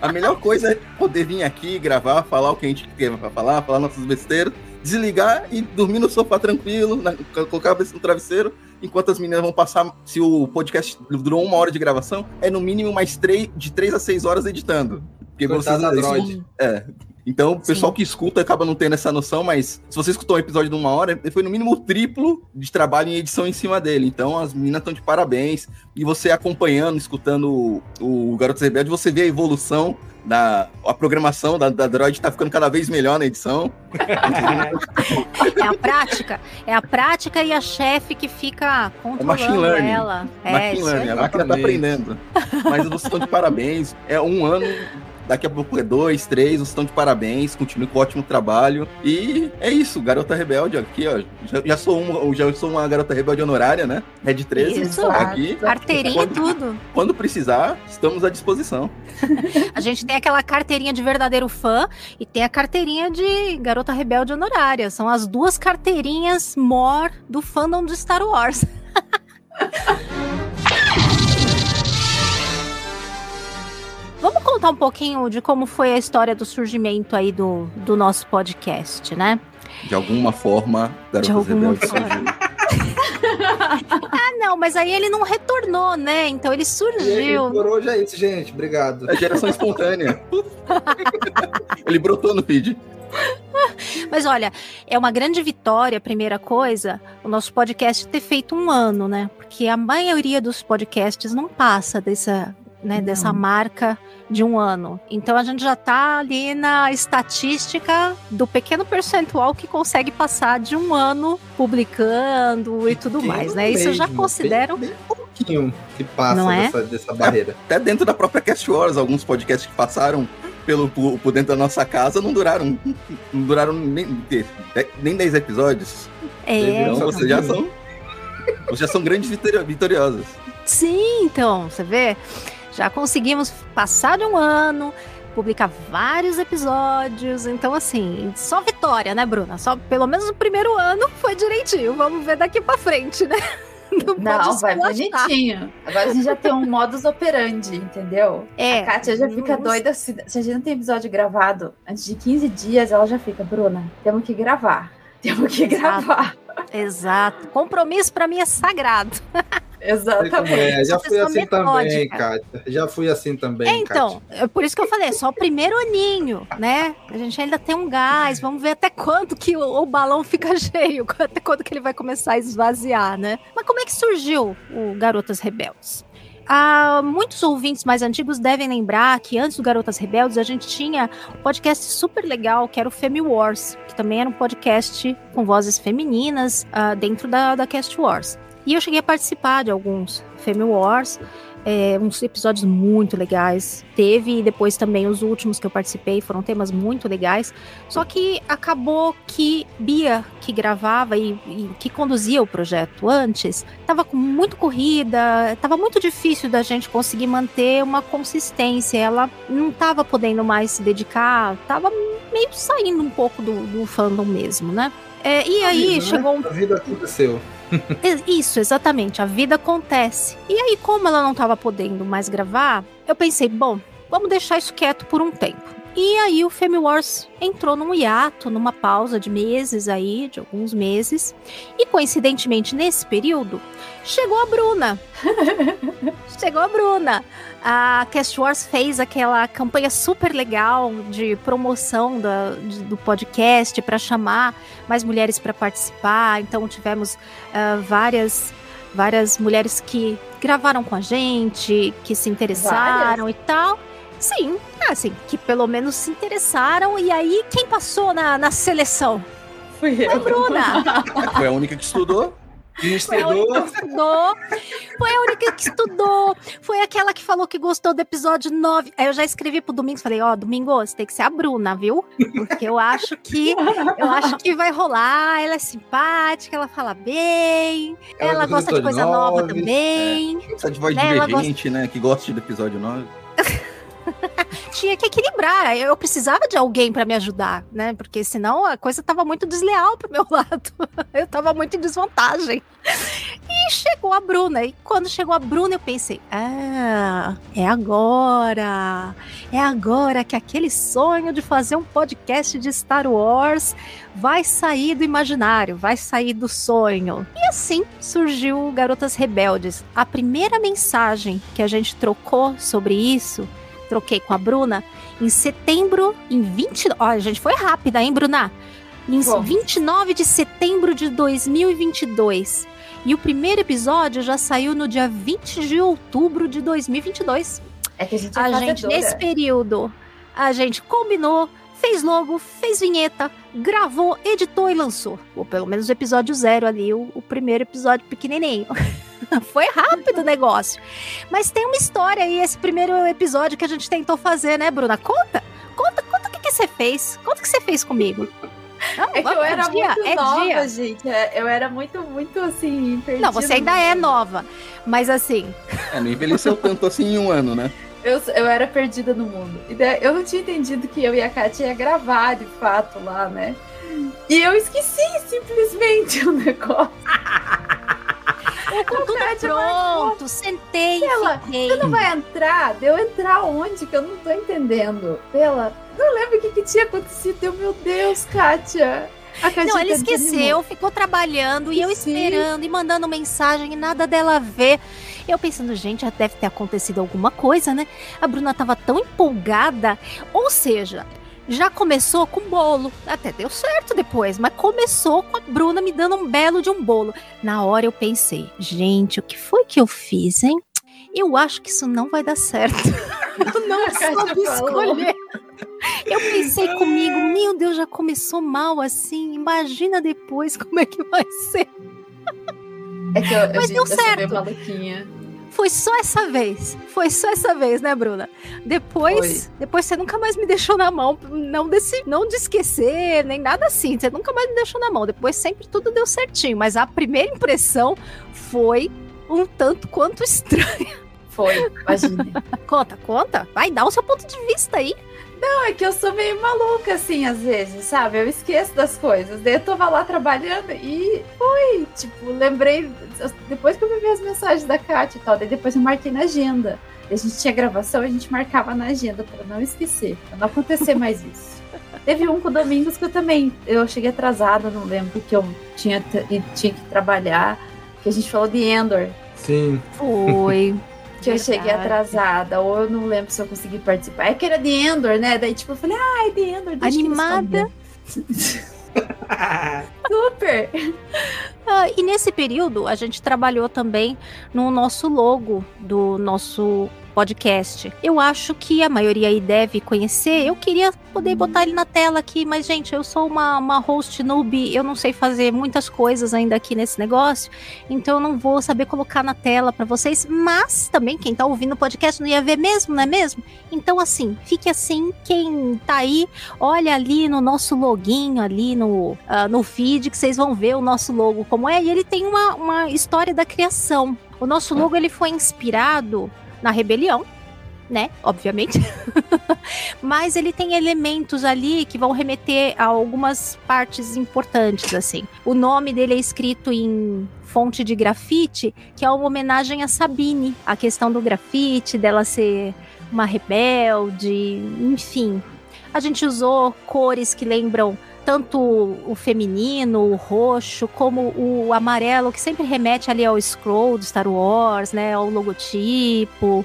A melhor coisa é poder vir aqui, gravar, falar o que a gente quer falar, falar nossas besteiras, desligar e dormir no sofá tranquilo, na- colocar a cabeça no travesseiro, enquanto as meninas vão passar. Se o podcast durou uma hora de gravação, é no mínimo mais três, de três a seis horas editando. Porque Coitada da vocês. É. Então, o pessoal que escuta acaba não tendo essa noção, mas se você escutou um episódio de uma hora, foi no mínimo o triplo de trabalho em edição em cima dele. Então, as meninas estão de parabéns. E você acompanhando, escutando o, o Garotos Rebelde, você vê a evolução da a programação da, da Droid tá ficando cada vez melhor na edição. (laughs) É a prática. É a prática e a chefe que fica controlando learning. ela. É, Machine learning, a máquina tá Exatamente. aprendendo. Mas vocês estão de parabéns. É um ano, daqui a pouco é dois, três, vocês estão de parabéns, continue com ótimo trabalho. E é isso, Garota Rebelde aqui, ó. Já, já sou, uma, já sou uma Garota Rebelde honorária, né? Red 13, Isso. aqui. Carteirinha e tudo. Quando precisar, estamos à disposição. (laughs) A gente tem aquela carteirinha de verdadeiro fã e tem a carteirinha de garota rebelde honorária. São as duas carteirinhas more do fandom de Star Wars. (laughs) Vamos contar um pouquinho de como foi a história do surgimento aí do, do nosso podcast, né? De alguma forma, Garotas alguma Rebeldes forma. surgiu. (laughs) Ah, não, mas aí ele não retornou, né? Então ele surgiu. por hoje é isso, gente. Obrigado. É geração espontânea. (laughs) Ele brotou no feed. Mas olha, é uma grande vitória, primeira coisa, o nosso podcast ter feito um ano, né? Porque a maioria dos podcasts não passa dessa, né, Não. dessa marca de um ano. Então a gente já tá ali na estatística do pequeno percentual que consegue passar de um ano publicando e tudo Pequeno mais, né? Isso eu já mesmo, considero. Bem, bem pouquinho que passa Não é? dessa, dessa barreira. Até dentro da própria Cast Wars, alguns podcasts que passaram pelo, por, dentro da nossa casa não duraram. Não duraram nem, nem 10 episódios. É, Então Só vocês já são. Vocês já são grandes vitori- vitoriosas. Sim, então, você vê? Já conseguimos passar de um ano, publicar vários episódios. Então, assim, só vitória, né, Bruna? Só pelo menos o primeiro ano foi direitinho. Vamos ver daqui pra frente, né? (laughs) Não, Não, vai bonitinho. Agora a gente já tem um modus operandi, entendeu? É. A Kátia já fica Vamos- doida. Se, se a gente não tem episódio gravado antes de 15 dias, ela já fica, Bruna, temos que gravar. Temos que Exato. gravar. Exato. Compromisso pra mim é sagrado. (laughs) Exatamente. é, já fui assim também, metódica. Kátia. Já fui assim também, É, então, Kátia. é por isso que eu falei, é só o primeiro aninho, né? A gente ainda tem um gás, vamos ver até quanto que o, o balão fica (laughs) cheio, (laughs) até quando que ele vai começar a esvaziar, né? Mas como é que surgiu o Garotas Rebeldes? Ah, muitos ouvintes mais antigos devem lembrar que antes do Garotas Rebeldes a gente tinha um podcast super legal que era o Femi Wars, que também era um podcast com vozes femininas ah, dentro da, da Cast Wars. E eu cheguei a participar de alguns Femi Wars, é, uns episódios muito legais. Teve e depois também os últimos que eu participei foram temas muito legais. Só que acabou que Bia, que gravava e, e que conduzia o projeto antes, estava com muito corrida, estava muito difícil da gente conseguir manter uma consistência. Ela não estava podendo mais se dedicar, estava meio saindo um pouco do, do fandom mesmo, né? É, e aí vida, né? chegou um A vida aconteceu. (laughs) Isso, exatamente. A vida acontece. E aí, como ela não estava podendo mais gravar, eu pensei, bom, vamos deixar isso quieto por um tempo. E aí o Femi Wars entrou num hiato, numa pausa de meses aí, de alguns meses. E coincidentemente nesse período, chegou a Bruna. (laughs) chegou a Bruna. A Cast Wars fez aquela campanha super legal de promoção da, de, do podcast para chamar mais mulheres para participar. Então tivemos uh, várias várias mulheres que gravaram com a gente, que se interessaram várias? e tal. Sim, assim, que pelo menos se interessaram. E aí, quem passou na, na seleção? Fui eu. Foi a Bruna. (laughs) Foi a única que estudou. E estudou. Foi a estudou. Foi a única que estudou. Foi aquela que falou que gostou do episódio 9. Aí eu já escrevi pro Domingos, falei, ó, oh, Domingo, você tem que ser a Bruna, viu? Porque eu acho que eu acho que vai rolar. Ela é simpática, ela fala bem, ela, ela gosta de coisa 9, nova também. É. Essa de voz né? divergente, gosta... né? Que gosta do episódio 9. (laughs) (laughs) Tinha que equilibrar. Eu precisava de alguém para me ajudar, né? Porque senão a coisa tava muito desleal pro meu (laughs) lado. Eu tava muito em desvantagem. E chegou a Bruna. E quando chegou a Bruna, eu pensei: ah, é agora. É agora que aquele sonho de fazer um podcast de Star Wars vai sair do imaginário, vai sair do sonho. E assim surgiu Garotas Rebeldes. A primeira mensagem que a gente trocou sobre isso troquei com a Bruna em setembro, em 20. Olha, gente, foi rápida, hein, Bruna? Em Bom. 29 de setembro de 2022. E o primeiro episódio já saiu no dia 20 de outubro de 2022. É que a gente é A gente, nesse período, a gente combinou, fez logo, fez vinheta, gravou, editou e lançou. Ou pelo menos o episódio zero ali, o, o primeiro episódio pequenininho. (laughs) (laughs) Foi rápido o negócio. Mas tem uma história aí, esse primeiro episódio que a gente tentou fazer, né, Bruna? Conta, conta, conta o que, que você fez. Conta o que você fez comigo. Não, é que eu era dia, muito é nova, dia. gente. É, eu era muito, muito assim, perdida. Não, você ainda é nova. Mas assim. É, não envelheceu tanto assim em um ano, né? Eu, eu era perdida no mundo. Eu não tinha entendido que eu e a Kátia ia gravar de fato lá, né? E eu esqueci simplesmente (laughs) o negócio. Eu com tudo pronto, sentei Pela, fiquei. Você não vai entrar? Deu entrar onde? Que eu não tô entendendo. Pela, não lembro o que, que tinha acontecido. Eu, meu Deus, Kátia. Não, ela esqueceu, ficou trabalhando e eu esperando e mandando mensagem e nada dela ver. Eu pensando, gente, já deve ter acontecido alguma coisa, né? A Bruna tava tão empolgada. Ou seja, já começou com bolo. Até deu certo depois, mas começou com a Bruna me dando um belo de um bolo. Na hora eu pensei, gente, o que foi que eu fiz, hein? Eu acho que isso não vai dar certo. (laughs) eu não (laughs) soube escolher. Eu pensei comigo, meu Deus, já começou mal assim. Imagina depois como é que vai ser. É que eu, Mas deu certo. Foi só essa vez. Foi só essa vez, né, Bruna? Depois, Foi. depois você nunca mais me deixou na mão, não desse, não de esquecer, nem nada assim. Você nunca mais me deixou na mão. Depois sempre tudo deu certinho, mas a primeira impressão foi um tanto quanto (laughs) estranha. Foi, imagina. conta, conta. Vai dar o seu ponto de vista aí. Não, é que eu sou meio maluca, assim, às vezes, sabe? Eu esqueço das coisas. Daí eu tava lá trabalhando e foi, tipo, lembrei. Depois que eu vi as mensagens da Kátia e tal, daí depois eu marquei na agenda. A gente tinha gravação, a gente marcava na agenda para não esquecer, pra não acontecer mais isso. (laughs) Teve um com o Domingos que eu também. Eu cheguei atrasada, não lembro que eu tinha, tinha que trabalhar. Que a gente falou de Endor. Sim. Foi. (laughs) que eu cheguei atrasada, ou eu não lembro se eu consegui participar. É que era de Endor, né? Daí, tipo, eu falei, ah, é de Endor. Animada. (laughs) Super! Ah, e nesse período, a gente trabalhou também no nosso logo do nosso podcast. Eu acho que a maioria aí deve conhecer. Eu queria poder botar ele na tela aqui, mas, gente, eu sou uma, uma host noob, eu não sei fazer muitas coisas ainda aqui nesse negócio, então eu não vou saber colocar na tela para vocês. Mas também, quem tá ouvindo o podcast não ia ver mesmo, não é mesmo? Então, assim, fique assim, quem tá aí, olha ali no nosso loginho, ali no, uh, no feed, que vocês vão ver o nosso logo como é, e ele tem uma, uma história da criação. O nosso logo ele foi inspirado na rebelião, né? Obviamente. (laughs) Mas ele tem elementos ali que vão remeter a algumas partes importantes, assim. O nome dele é escrito em fonte de grafite, que é uma homenagem a Sabine, a questão do grafite, dela ser uma rebelde, enfim. A gente usou cores que lembram tanto o feminino, o roxo, como o amarelo, que sempre remete ali ao scroll do Star Wars, né, ao logotipo.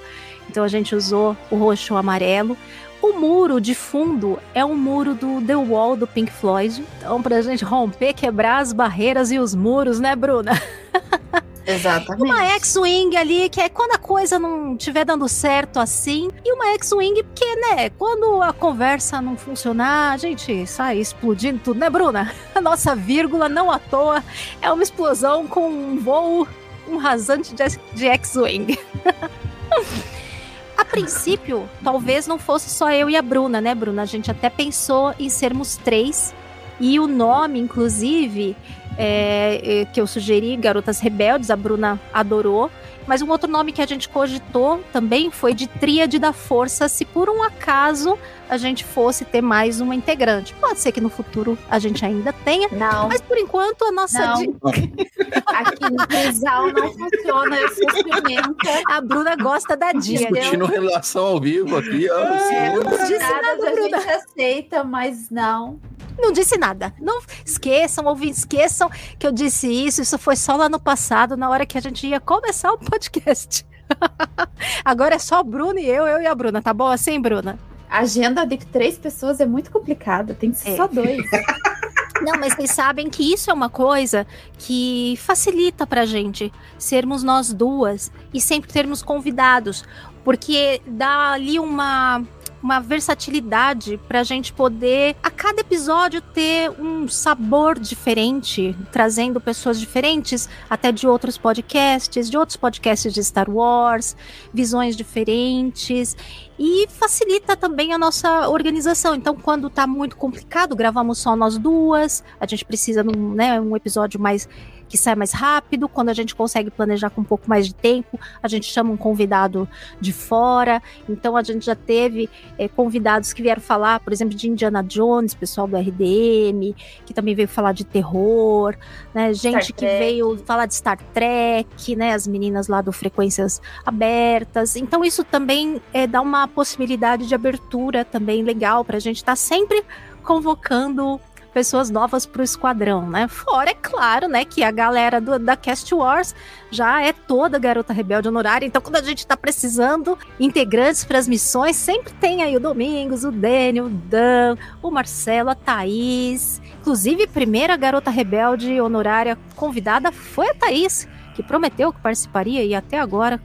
Então a gente usou o roxo e o amarelo. O muro de fundo é um muro do The Wall do Pink Floyd. Então, pra gente romper, quebrar as barreiras e os muros, né, Bruna? (laughs) Exatamente. Uma X-Wing ali, que é quando a coisa não estiver dando certo assim. E uma X-Wing, porque, né, quando a conversa não funcionar, a gente sai explodindo tudo, né, Bruna? A nossa vírgula, não à toa, é uma explosão com um voo, um rasante de, X-Wing. (laughs) A princípio, talvez não fosse só eu e a Bruna, né, Bruna? A gente até pensou em sermos três. E o nome, inclusive, é, é, que eu sugeri, Garotas Rebeldes, a Bruna adorou. Mas um outro nome que a gente cogitou também foi de Tríade da Força, se por um acaso a gente fosse ter mais uma integrante. Pode ser que no futuro a gente ainda tenha, Não, mas por enquanto a nossa. Não. di- (laughs) aqui no Trisal não funciona, sou ciumenta. A Bruna gosta da dia. Discutindo relação ao vivo aqui, ó. É, não disse nada nada, a Bruna. gente aceita, mas não. Não disse nada. Não esqueçam, ouvintes, esqueçam que eu disse isso. Isso foi só lá no passado, na hora que a gente ia começar o podcast. (laughs) Agora é só o Bruno e eu, eu e a Bruna, tá bom assim, Bruna? A agenda de três pessoas é muito complicada, tem que ser É. só dois. (laughs) Não, mas vocês sabem que isso é uma coisa que facilita pra gente sermos nós duas e sempre termos convidados, porque dá ali uma uma versatilidade pra gente poder a cada episódio ter um sabor diferente, trazendo pessoas diferentes, até de outros podcasts, de outros podcasts de Star Wars, visões diferentes e facilita também a nossa organização. Então, quando tá muito complicado, gravamos só nós duas, a gente precisa de né, um episódio mais que sai mais rápido, quando a gente consegue planejar com um pouco mais de tempo, a gente chama um convidado de fora. Então a gente já teve eh, convidados que vieram falar, por exemplo, de Indiana Jones, pessoal do RDM, que também veio falar de terror, né? Gente que veio falar de Star Trek, né? As meninas lá do Frequências Abertas. Então isso também eh, dá uma possibilidade de abertura também legal para a gente estar sempre convocando pessoas novas para o esquadrão, né? Fora, é claro, né, que a galera do- da Cast Wars já é toda garota rebelde honorária. Então, quando a gente tá precisando integrantes para as missões, sempre tem aí o Domingos, o Daniel, o Dan, o Marcelo, a Thaís. Inclusive, a primeira garota rebelde honorária convidada foi a Thaís, que prometeu que participaria e até agora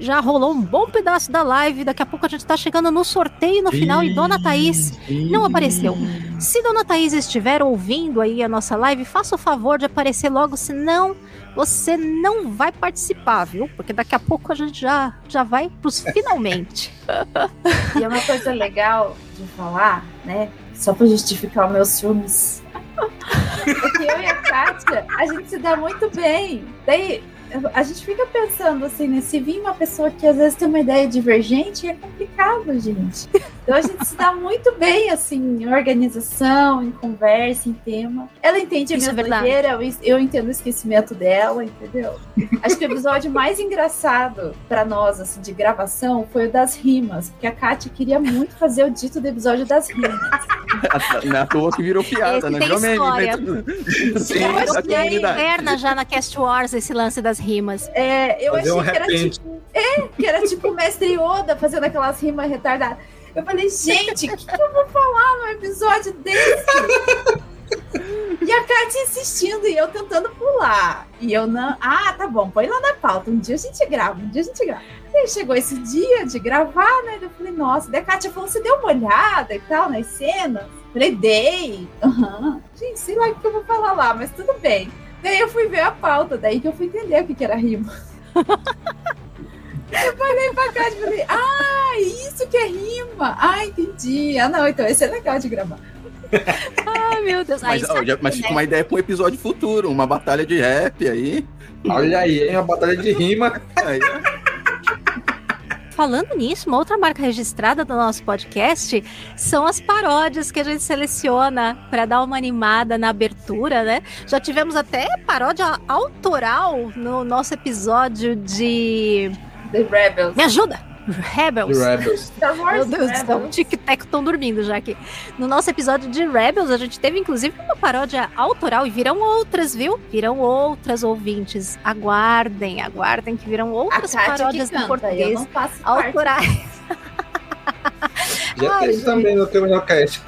já rolou um bom pedaço da live. Daqui a pouco a gente tá chegando no sorteio no final e Dona Thaís não apareceu. Se Dona Thaís estiver ouvindo aí a nossa live, faça o favor de aparecer logo, senão você não vai participar, viu? Porque daqui a pouco a gente já, já vai pros (laughs) finalmente. E é uma coisa legal de falar, né? Só pra justificar os meus filmes. (laughs) É que eu e a Kátia, a gente se dá muito bem. Daí a gente fica pensando assim, né? Se vir uma pessoa que às vezes tem uma ideia divergente, é complicado, gente. Então a gente se dá muito bem, assim, em organização, em conversa, em tema. Ela entende a minha é verdade. doideira, eu, eu entendo o esquecimento dela, entendeu? Acho que o episódio mais engraçado pra nós, assim, de gravação foi o das rimas, porque a Kátia queria muito fazer o dito do episódio das rimas. Não é toa que virou piada, Esse né? Virou meme história. dentro- (laughs) Sim, Eu achei comunidade. Perna já na Cast Wars esse lance das rimas. É, eu Fazer achei um que era repente. tipo. É, que era tipo o mestre Yoda fazendo aquelas rimas retardadas. Eu falei, gente, o que, que eu vou falar num episódio desse? (laughs) E a Kátia insistindo e eu tentando pular. E eu não. Ah, tá bom, põe lá na pauta. Um dia a gente grava, um dia a gente grava. E aí chegou esse dia de gravar, né? Eu falei, nossa, daí a Kátia falou: você deu uma olhada e tal nas cenas? Eu falei, dei. Aham. Gente, sei lá o que eu vou falar lá, mas tudo bem. Daí eu fui ver a pauta, daí que eu fui entender o que, que era rima. (laughs) eu falei pra Kátia e falei, ah, isso que é rima. Ah, entendi. Ah, não, então esse é legal de gravar. (laughs) Ai, meu Deus. Mas, ó, já- mas né? fica uma ideia pra um episódio futuro, uma batalha de rap aí. Olha aí, hein? Uma batalha de rima. aí ó. Falando nisso, uma outra marca registrada do nosso podcast são as paródias que a gente seleciona para dar uma animada na abertura, né? Já tivemos até paródia autoral no nosso episódio de. The Rebels. Me ajuda! Rebels. Rebels. Meu Deus do céu, Rebels. Tic-Tac estão dormindo já aqui. No nosso episódio de Rebels, a gente teve inclusive uma paródia autoral e virão outras, viu? Virão outras ouvintes. Aguardem, aguardem que virão outras paródias em canta, eu português não faço parte. autorais. Já (laughs) Ai, teve gente. também no Caminhão Cast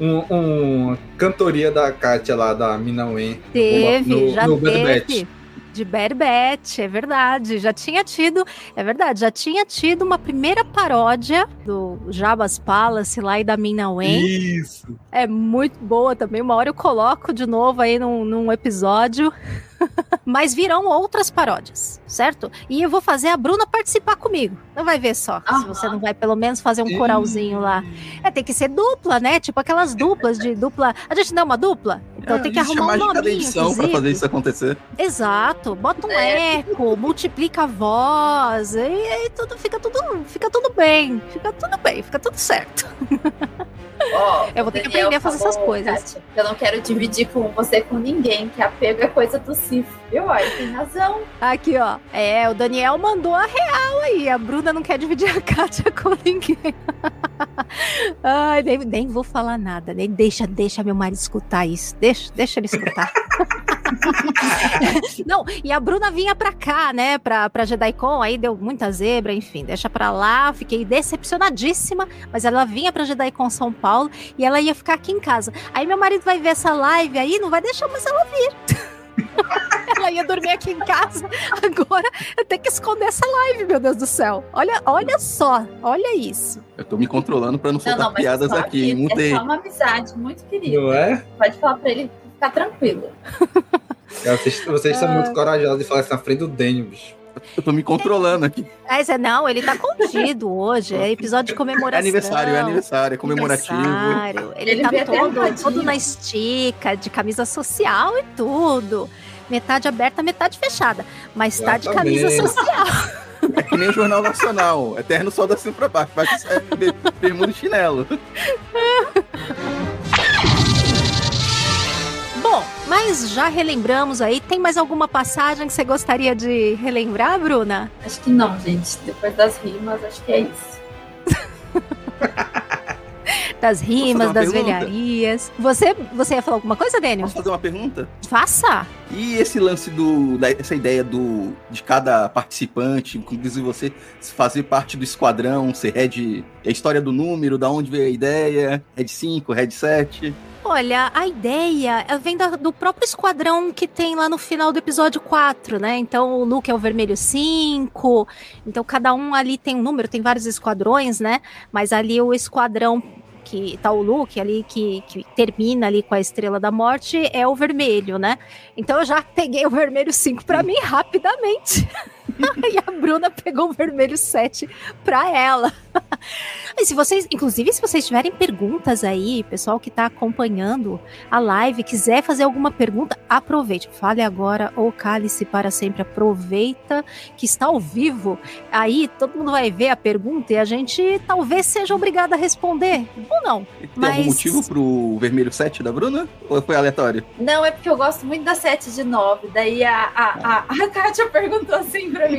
um, um cantoria da Kátia lá, da Minauê. Teve, no, já no Bad teve. Batch. De Bad Batch, é verdade. Já tinha tido, é verdade, já tinha tido uma primeira paródia do Jabba's Palace lá e da Mina Wen. Isso. É muito boa também. Uma hora eu coloco de novo aí num, num episódio. (laughs) Mas virão outras paródias, certo? E eu vou fazer a Bruna participar comigo. Não vai ver só. Se você não vai pelo menos fazer um coralzinho lá. É, tem que ser dupla, né? Tipo aquelas (laughs) duplas de dupla. A gente não é uma dupla? Então tem que arrumar um edição pra inclusive. fazer isso acontecer. Exato, bota um É. eco, (laughs) multiplica a voz, e aí tudo fica tudo, fica tudo bem, fica tudo bem, fica tudo certo. Ó, Eu vou ter que aprender a fazer essas coisas. Kátia, eu não quero dividir com você com ninguém, que apego é coisa do Cif. Viu? Ele tem razão. Aqui, ó. É, o Daniel mandou a real aí. A Bruna não quer dividir a (laughs) Kátia com ninguém. (laughs) Ai, nem, nem vou falar nada. Nem deixa, deixa meu marido escutar isso. Deixa, deixa ele escutar. (laughs) (laughs) não, e a Bruna vinha pra cá, né? Pra, pra JediCon, aí deu muita zebra, enfim, deixa pra lá. Fiquei decepcionadíssima, mas ela vinha pra JediCon São Paulo e ela ia ficar aqui em casa. Aí meu marido vai ver essa live aí, não vai deixar mais ela vir. (laughs) ela ia dormir aqui em casa. Agora eu tenho que esconder essa live, meu Deus do céu. Olha, olha só, olha isso. Eu tô me controlando pra não Não, soltar não, mas piadas aqui. que Mutei. É só uma amizade muito querida. Não é? Pode falar pra ele ficar tranquilo. (laughs) Vocês, vocês são muito corajosos de falar isso na frente do Daniel, bicho. Eu tô me controlando aqui. Aí você, não, ele tá contido hoje. É episódio de É comemoração. aniversário, é aniversário, é comemorativo. Aniversário. Ele, Ele tá todo, todo na estica, de camisa social e tudo. Metade aberta, metade fechada. Mas tá de camisa Exatamente. social. É que nem o Jornal Nacional. Eterno sol da cima pra baixo. Vai que sai be- bermuda e chinelo. (laughs) mas já relembramos aí. Tem mais alguma passagem que você gostaria de relembrar, Bruna? Acho que não, gente. Depois das rimas, acho que é isso. (laughs) Das rimas, das pergunta? velharias. Você, você ia falar alguma coisa, Daniel? Posso fazer uma pergunta? Faça! E esse lance do. essa ideia do de cada participante, inclusive você fazer parte do esquadrão, ser head. A história do número, da onde veio a ideia, head 5, head 7. Olha, a ideia vem do próprio esquadrão que tem lá no final do episódio 4, né? Então o Luke é o vermelho 5. Então cada um ali tem um número, tem vários esquadrões, né? Mas ali o esquadrão que tá o Luke ali que, que termina ali com a estrela da morte é o vermelho, né? Então eu já peguei o vermelho 5 pra mim rapidamente. (laughs) (laughs) e a Bruna pegou o vermelho 7 pra ela. (laughs) E se vocês, inclusive, se vocês tiverem perguntas aí, pessoal que tá acompanhando a live, quiser fazer alguma pergunta, aproveite. Fale agora ou cale-se para sempre. Aproveita que está ao vivo. Aí todo mundo vai ver a pergunta e a gente talvez seja obrigado a responder. Ou não. Tem Mas- algum motivo pro vermelho 7 da Bruna? Ou foi aleatório? Não, é porque eu gosto muito da 7 de 9. Daí a, a, a, a Kátia perguntou assim pra mim: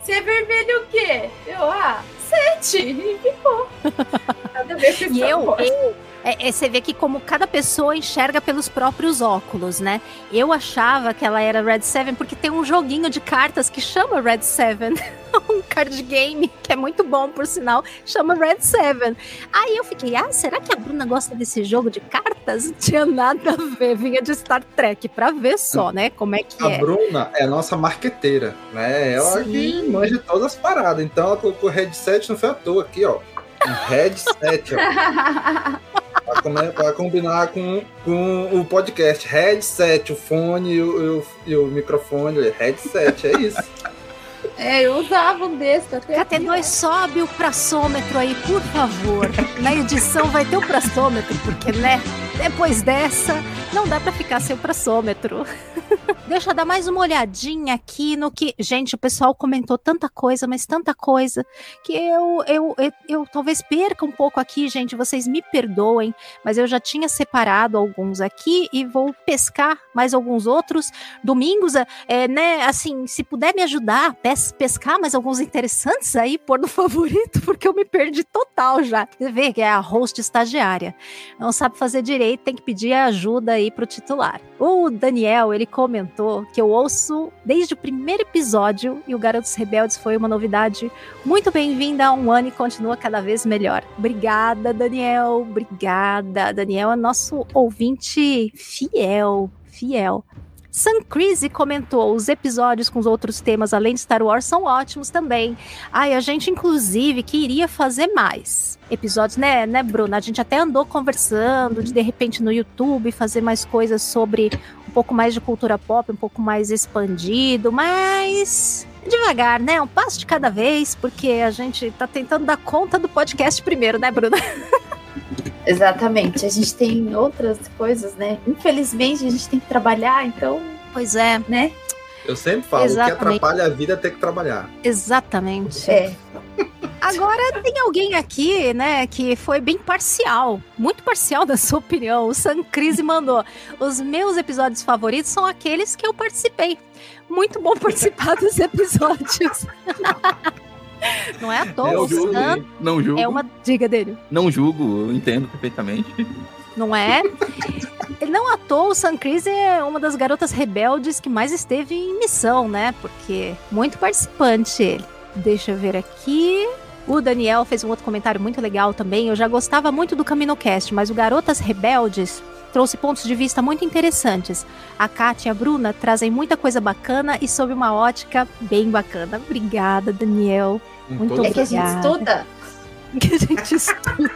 Você é vermelho o quê? Eu, ah, 7. (laughs) E ficou. Nada a ver com E eu, eu é, é, você vê que como cada pessoa enxerga pelos próprios óculos, né? Eu achava que ela era Red 7 porque tem um joguinho de cartas que chama Red 7. (laughs) um card game que é muito bom, por sinal, chama Red 7. Aí eu fiquei, ah, será que a Bruna gosta desse jogo de cartas? Não (laughs) tinha nada a ver, vinha de Star Trek pra ver só, né? Como é que A é. Bruna é a nossa marqueteira, né? Ela Sim. que manja todas as paradas. Então ela colocou headset, não foi à toa aqui, ó. Um headset, ó. (laughs) Pra combinar com, com o podcast. Headset, o fone e o, e o- e o microfone. Headset, é isso. É, eu usava um desse até. aqui, KT2, sobe o praçômetro aí, por favor. Na edição vai ter o praçômetro, porque, né? Depois dessa, não dá para ficar sem o praçômetro. (laughs) Deixa eu dar mais uma olhadinha aqui no que. Gente, o pessoal comentou tanta coisa, mas tanta coisa, que eu, eu, eu, eu talvez perca um pouco aqui, gente. Vocês me perdoem, mas eu já tinha separado alguns aqui e vou pescar mais alguns outros. Domingos, é, né? Assim, se puder me ajudar, pes pescar mais alguns interessantes aí, pôr no (laughs) favorito, porque eu me perdi total já. Você vê que é a host estagiária. Não sabe fazer direito, tem que pedir ajuda aí pro titular. O Daniel, ele comentou que eu ouço desde o primeiro episódio e o Garotos Rebeldes foi uma novidade muito bem-vinda a um ano e continua cada vez melhor. Obrigada, Daniel. Obrigada. Daniel é nosso ouvinte fiel, fiel. Sam comentou: os episódios com os outros temas além de Star Wars são ótimos também. Ai, a gente, inclusive, queria fazer mais episódios, né, né, Bruna? A gente até andou conversando de de repente no YouTube fazer mais coisas sobre um pouco mais de cultura pop, um pouco mais expandido, mas devagar, né? Um passo de cada vez, porque a gente tá tentando dar conta do podcast primeiro, né, Bruna? (laughs) Exatamente. A gente tem outras coisas, né? Infelizmente a gente tem que trabalhar, então. Pois é. Né? Eu sempre falo, Exatamente. o que atrapalha a vida é ter que trabalhar. Exatamente. É. (laughs) Agora tem alguém aqui, né, que foi bem parcial, muito parcial da sua opinião. O San Crise mandou: "Os meus episódios favoritos são aqueles que eu participei. Muito bom participar dos episódios." (laughs) (laughs) Não é à toa. Não julgo, Sam não julgo. É uma diga dele. Não julgo, eu entendo perfeitamente. Não é? Não à toa, o Sam Cris é uma das garotas rebeldes que mais esteve em missão, né? Porque muito participante ele. Deixa eu ver aqui. O Daniel fez um outro comentário muito legal também. Eu já gostava muito do CaminoCast, mas o Garotas Rebeldes trouxe pontos de vista muito interessantes. A Kátia e a Bruna trazem muita coisa bacana e sob uma ótica bem bacana. Obrigada, Daniel. Muito obrigada. É que a gente estuda. (laughs) Que a gente estuda.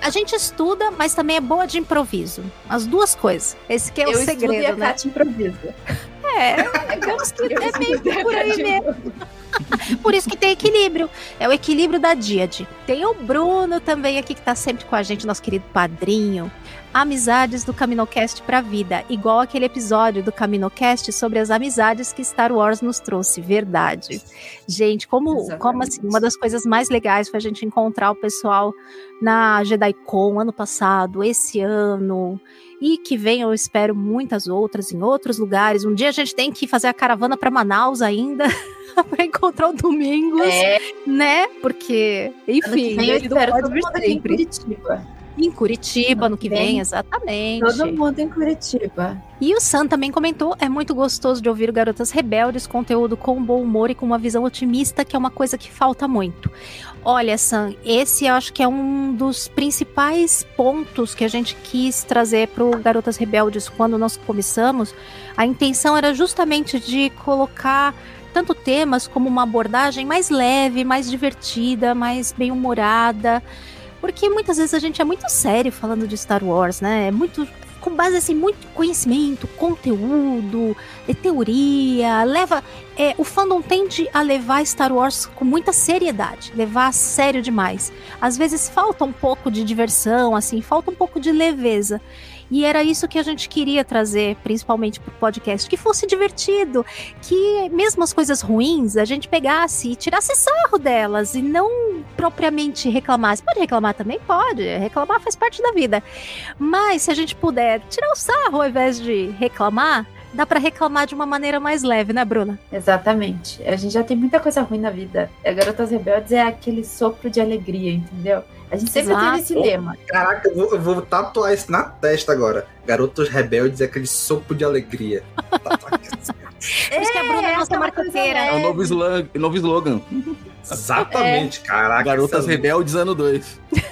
a gente estuda, mas também é boa de improviso. As duas coisas. Esse que é eu o segredo, e a né? Kátia improvisa. É, é, (laughs) é meio por aí mesmo. Por isso que tem equilíbrio. É o equilíbrio da Díade. Tem o Bruno também aqui que tá sempre com a gente, nosso querido padrinho. Amizades do Caminocast pra vida, igual aquele episódio do Caminocast sobre as amizades que Star Wars nos trouxe, verdade. Gente, como, como assim, uma das coisas mais legais foi a gente encontrar o pessoal na JediCon ano passado, esse ano, e que vem, eu espero, muitas outras em outros lugares. Um dia a gente tem que fazer a caravana para Manaus ainda. (laughs) para encontrar o Domingos, é. né? Porque, enfim, eu espero todo mundo aqui em Curitiba. Em Curitiba, no que vem, vem, exatamente. Todo mundo em Curitiba. E o Sam também comentou: é muito gostoso de ouvir Garotas Rebeldes, conteúdo com bom humor e com uma visão otimista, que é uma coisa que falta muito. Olha, Sam, esse eu acho que é um dos principais pontos que a gente quis trazer para o Garotas Rebeldes quando nós começamos. A intenção era justamente de colocar tanto temas como uma abordagem mais leve, mais divertida, mais bem-humorada. Porque muitas vezes a gente é muito sério falando de Star Wars, né? É muito com base assim, muito conhecimento, conteúdo, é, teoria, leva. É, o fandom tende a levar Star Wars com muita seriedade, levar a sério demais. Às vezes falta um pouco de diversão, assim, falta um pouco de leveza. E era isso que a gente queria trazer, principalmente para o podcast, que fosse divertido, que mesmo as coisas ruins a gente pegasse e tirasse sarro delas e não propriamente reclamasse. Pode reclamar também? Pode. Reclamar faz parte da vida. Mas se a gente puder tirar o sarro ao invés de reclamar, dá para reclamar de uma maneira mais leve, né, Bruna? Exatamente. A gente já tem muita coisa ruim na vida. A Garotas Rebeldes é aquele sopro de alegria, entendeu? A gente sempre Exato. teve esse lema. Caraca, eu vou, eu vou, tatuar isso na testa agora. Garotos Rebeldes é aquele sopro de alegria. É, (laughs) Por isso que a Bruna é nossa marqueteira. É o novo slogan. Novo slogan. Exatamente, é. caraca. Garotas Rebeldes ano 2. (laughs)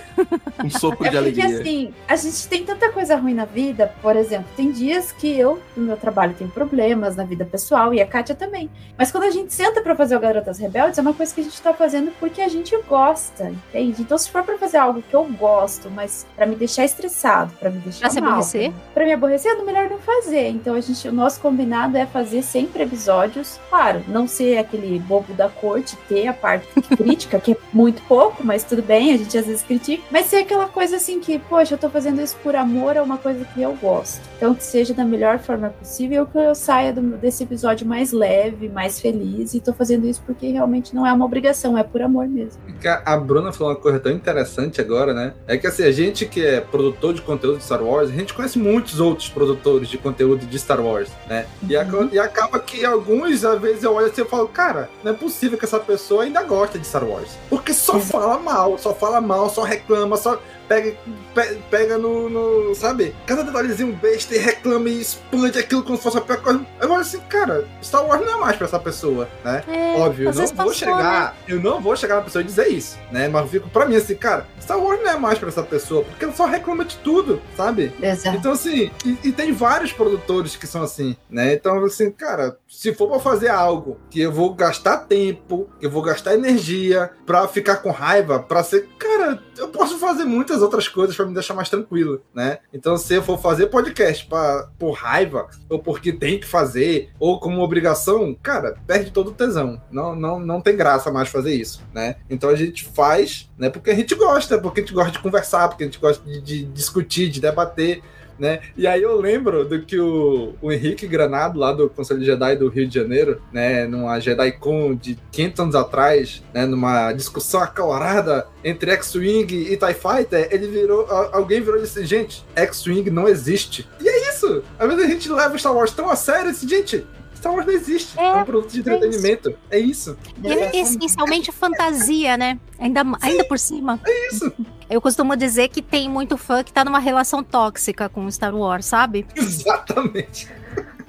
um sopro é de alegria. Porque assim, a gente tem tanta coisa ruim na vida, por exemplo, tem dias que eu, no meu trabalho, tenho problemas na vida pessoal e a Kátia também. Mas quando a gente senta para fazer o Garotas Rebeldes, é uma coisa que a gente tá fazendo porque a gente gosta, entende? Então, se for pra fazer algo que eu gosto, mas para me deixar estressado, para me deixar pra mal, se aborrecer? Pra me aborrecer, é melhor não fazer. Então, a gente, o nosso combinado é fazer sempre episódios, claro, não ser aquele bobo da corte, ter a parte crítica, que é muito pouco, mas tudo bem, a gente às vezes critica Mas ser aquela coisa assim que, poxa, eu tô fazendo isso por amor, é uma coisa que eu gosto. Então, que seja da melhor forma possível, que eu saia do, desse episódio mais leve, mais feliz, e tô fazendo isso porque realmente não é uma obrigação, é por amor mesmo. A Bruna falou uma coisa tão interessante agora, né? É que assim, a gente que é produtor de conteúdo de Star Wars, a gente conhece muitos outros produtores de conteúdo de Star Wars, né? E, Uhum. e acaba que alguns, às vezes, eu olho assim e falo, cara, não é possível que essa pessoa ainda gosta de Star Wars. Porque só Exato. fala mal, só fala mal, só reclama, só pega, pe- pega no, no- Sabe? Cada detalhezinho besta e reclama e expande aquilo como se fosse a pior coisa. Eu olho assim, cara, Star Wars não é mais pra essa pessoa, né? É, Óbvio, eu não vou passou, chegar. Eu não vou chegar na pessoa e dizer isso, né? Mas eu fico pra mim assim, cara, Star Wars não é mais pra essa pessoa, porque ela só reclama de tudo, sabe? Exato. Então, assim, e, e tem vários produtores que são assim, né? Então, assim, cara, se for pra fazer algo que eu vou gastar tempo, que eu vou gastar energia pra ficar com raiva, pra ser. Cara, eu posso fazer muitas outras coisas pra me deixar mais tranquilo, né? Então, se eu for fazer podcast pra, por raiva, ou porque tem que fazer, ou como obrigação, cara, perde todo o tesão. Não, não, não tem graça mais fazer isso, né? Então a gente faz, né? Porque a gente gosta, porque a gente gosta de conversar, porque a gente gosta de, de discutir, de debater, né? E aí eu lembro do que o, o Henrique Granado, lá do Conselho Jedi do Rio de Janeiro, né, numa JediCon de 500 anos atrás, né, numa discussão acalorada entre X-Wing e TIE Fighter, ele virou, alguém virou e disse, gente, X-Wing não existe. E é isso! Às vezes a gente leva Star Wars tão a sério, assim, gente, Star Wars não existe, é, É, um produto de entretenimento, é isso. E é essencialmente fantasia, né? Ainda, ainda por cima. É isso. Eu costumo dizer que tem muito fã que tá numa relação tóxica com Star Wars, sabe? (laughs) Exatamente.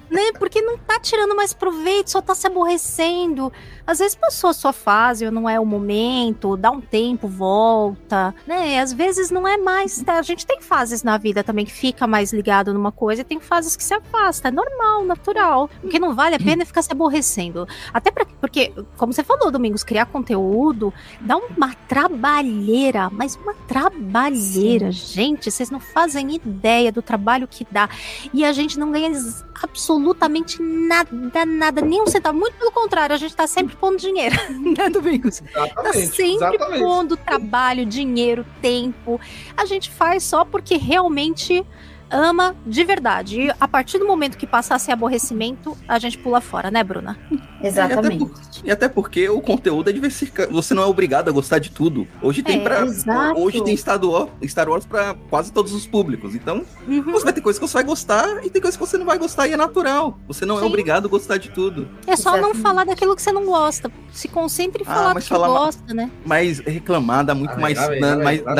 Né? Porque não tá tirando mais proveito, só tá se aborrecendo. Às vezes passou a sua fase, ou não é o momento, dá um tempo, volta, né? Às vezes não é mais. tá? A gente tem fases na vida também que fica mais ligado numa coisa e tem fases que se afasta. É normal, natural. O que não vale a pena é ficar se aborrecendo. Até pra, porque, como você falou, Domingos, criar conteúdo dá uma trabalheira, mas uma trabalheira, gente. Vocês não fazem ideia do trabalho que dá. E a gente não ganha ex- absolutamente nada, nada, nem um centavo. Muito pelo contrário, a gente tá sempre pondo dinheiro, (laughs) né, Domingos? Tá Exatamente. sempre exatamente. pondo trabalho, dinheiro, tempo. A gente faz só porque realmente ama de verdade. E a partir do momento que passar a ser aborrecimento, a gente pula fora, né, Bruna? (laughs) Exatamente. E até porque o conteúdo é diversificado. Você não é obrigado a gostar de tudo. Hoje tem É, pra. exato. Hoje tem Star Wars, Star Wars pra quase todos os públicos. Então, Uhum. você vai ter coisa que você vai gostar e tem coisa que você não vai gostar e é natural. Você não é Sim. obrigado a gostar de tudo. É só não falar daquilo que você não gosta. Se concentre em Ah, falar do mas que falar ma- gosta, né? Mas reclamar dá muito bem, mais. bem, dá bem, mais, dá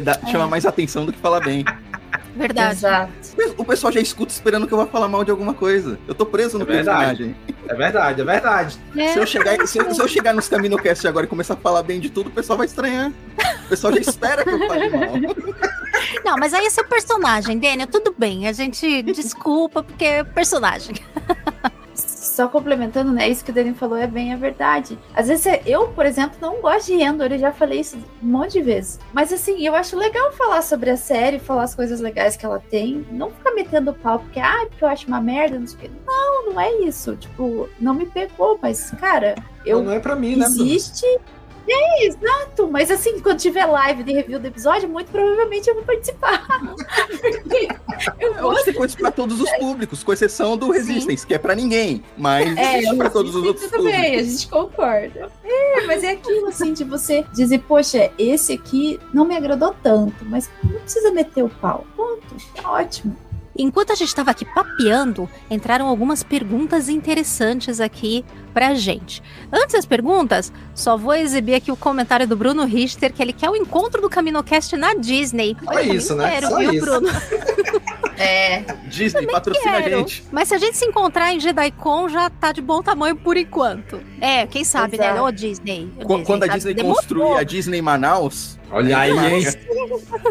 dá- É. chama mais atenção do que falar bem. (laughs) Verdade. Exato. O pessoal já escuta esperando que eu vá falar mal de alguma coisa. Eu tô preso no É personagem. É verdade, é verdade. É, Se eu chegar, se eu, se eu chegar nos Caminocast agora e começar a falar bem de tudo, o pessoal vai estranhar. O pessoal já espera que eu fale mal. (laughs) Não, mas aí é seu personagem, Daniel, tudo bem. A gente desculpa porque é personagem. (laughs) Só complementando, né? Isso que o Dani falou é bem a verdade. Às vezes eu, por exemplo, não gosto de Endor, eu já falei isso um monte de vezes. Mas assim, eu acho legal falar sobre a série, falar as coisas legais que ela tem. Não ficar metendo pau porque, ah, porque eu acho uma merda, não sei o quê. Não, não é isso. Tipo, não me pegou, mas, cara, eu Não é pra mim, né, Bruno? existe. É, exato. Mas assim, quando tiver live de review do episódio, muito provavelmente eu vou participar. Porque (laughs) eu gosto tem coisas pra todos os públicos, com exceção do Resistance, que é pra ninguém. Mas É, existe pra todos os outros tudo bem, a públicos. gente concorda. É, mas é aquilo assim de você dizer, poxa, esse aqui não me agradou tanto, mas não precisa meter o pau. Ponto, tá ótimo. Enquanto a gente estava aqui papeando, entraram algumas perguntas interessantes aqui pra gente. Antes das perguntas, só vou exibir aqui o comentário do Bruno Richter, que ele quer o encontro do CaminoCast na Disney. Eu também isso, né? Quero, Só viu, isso. Bruno? (laughs) É, Disney, patrocina a Quero. gente. Mas se a gente se encontrar em JediCon, já tá de bom tamanho por enquanto. É, quem sabe, né? Exato. Ô Disney. ô Qu- Quando a sabe? Disney Demorou. construir a Disney Manaus, Olha aí, hein?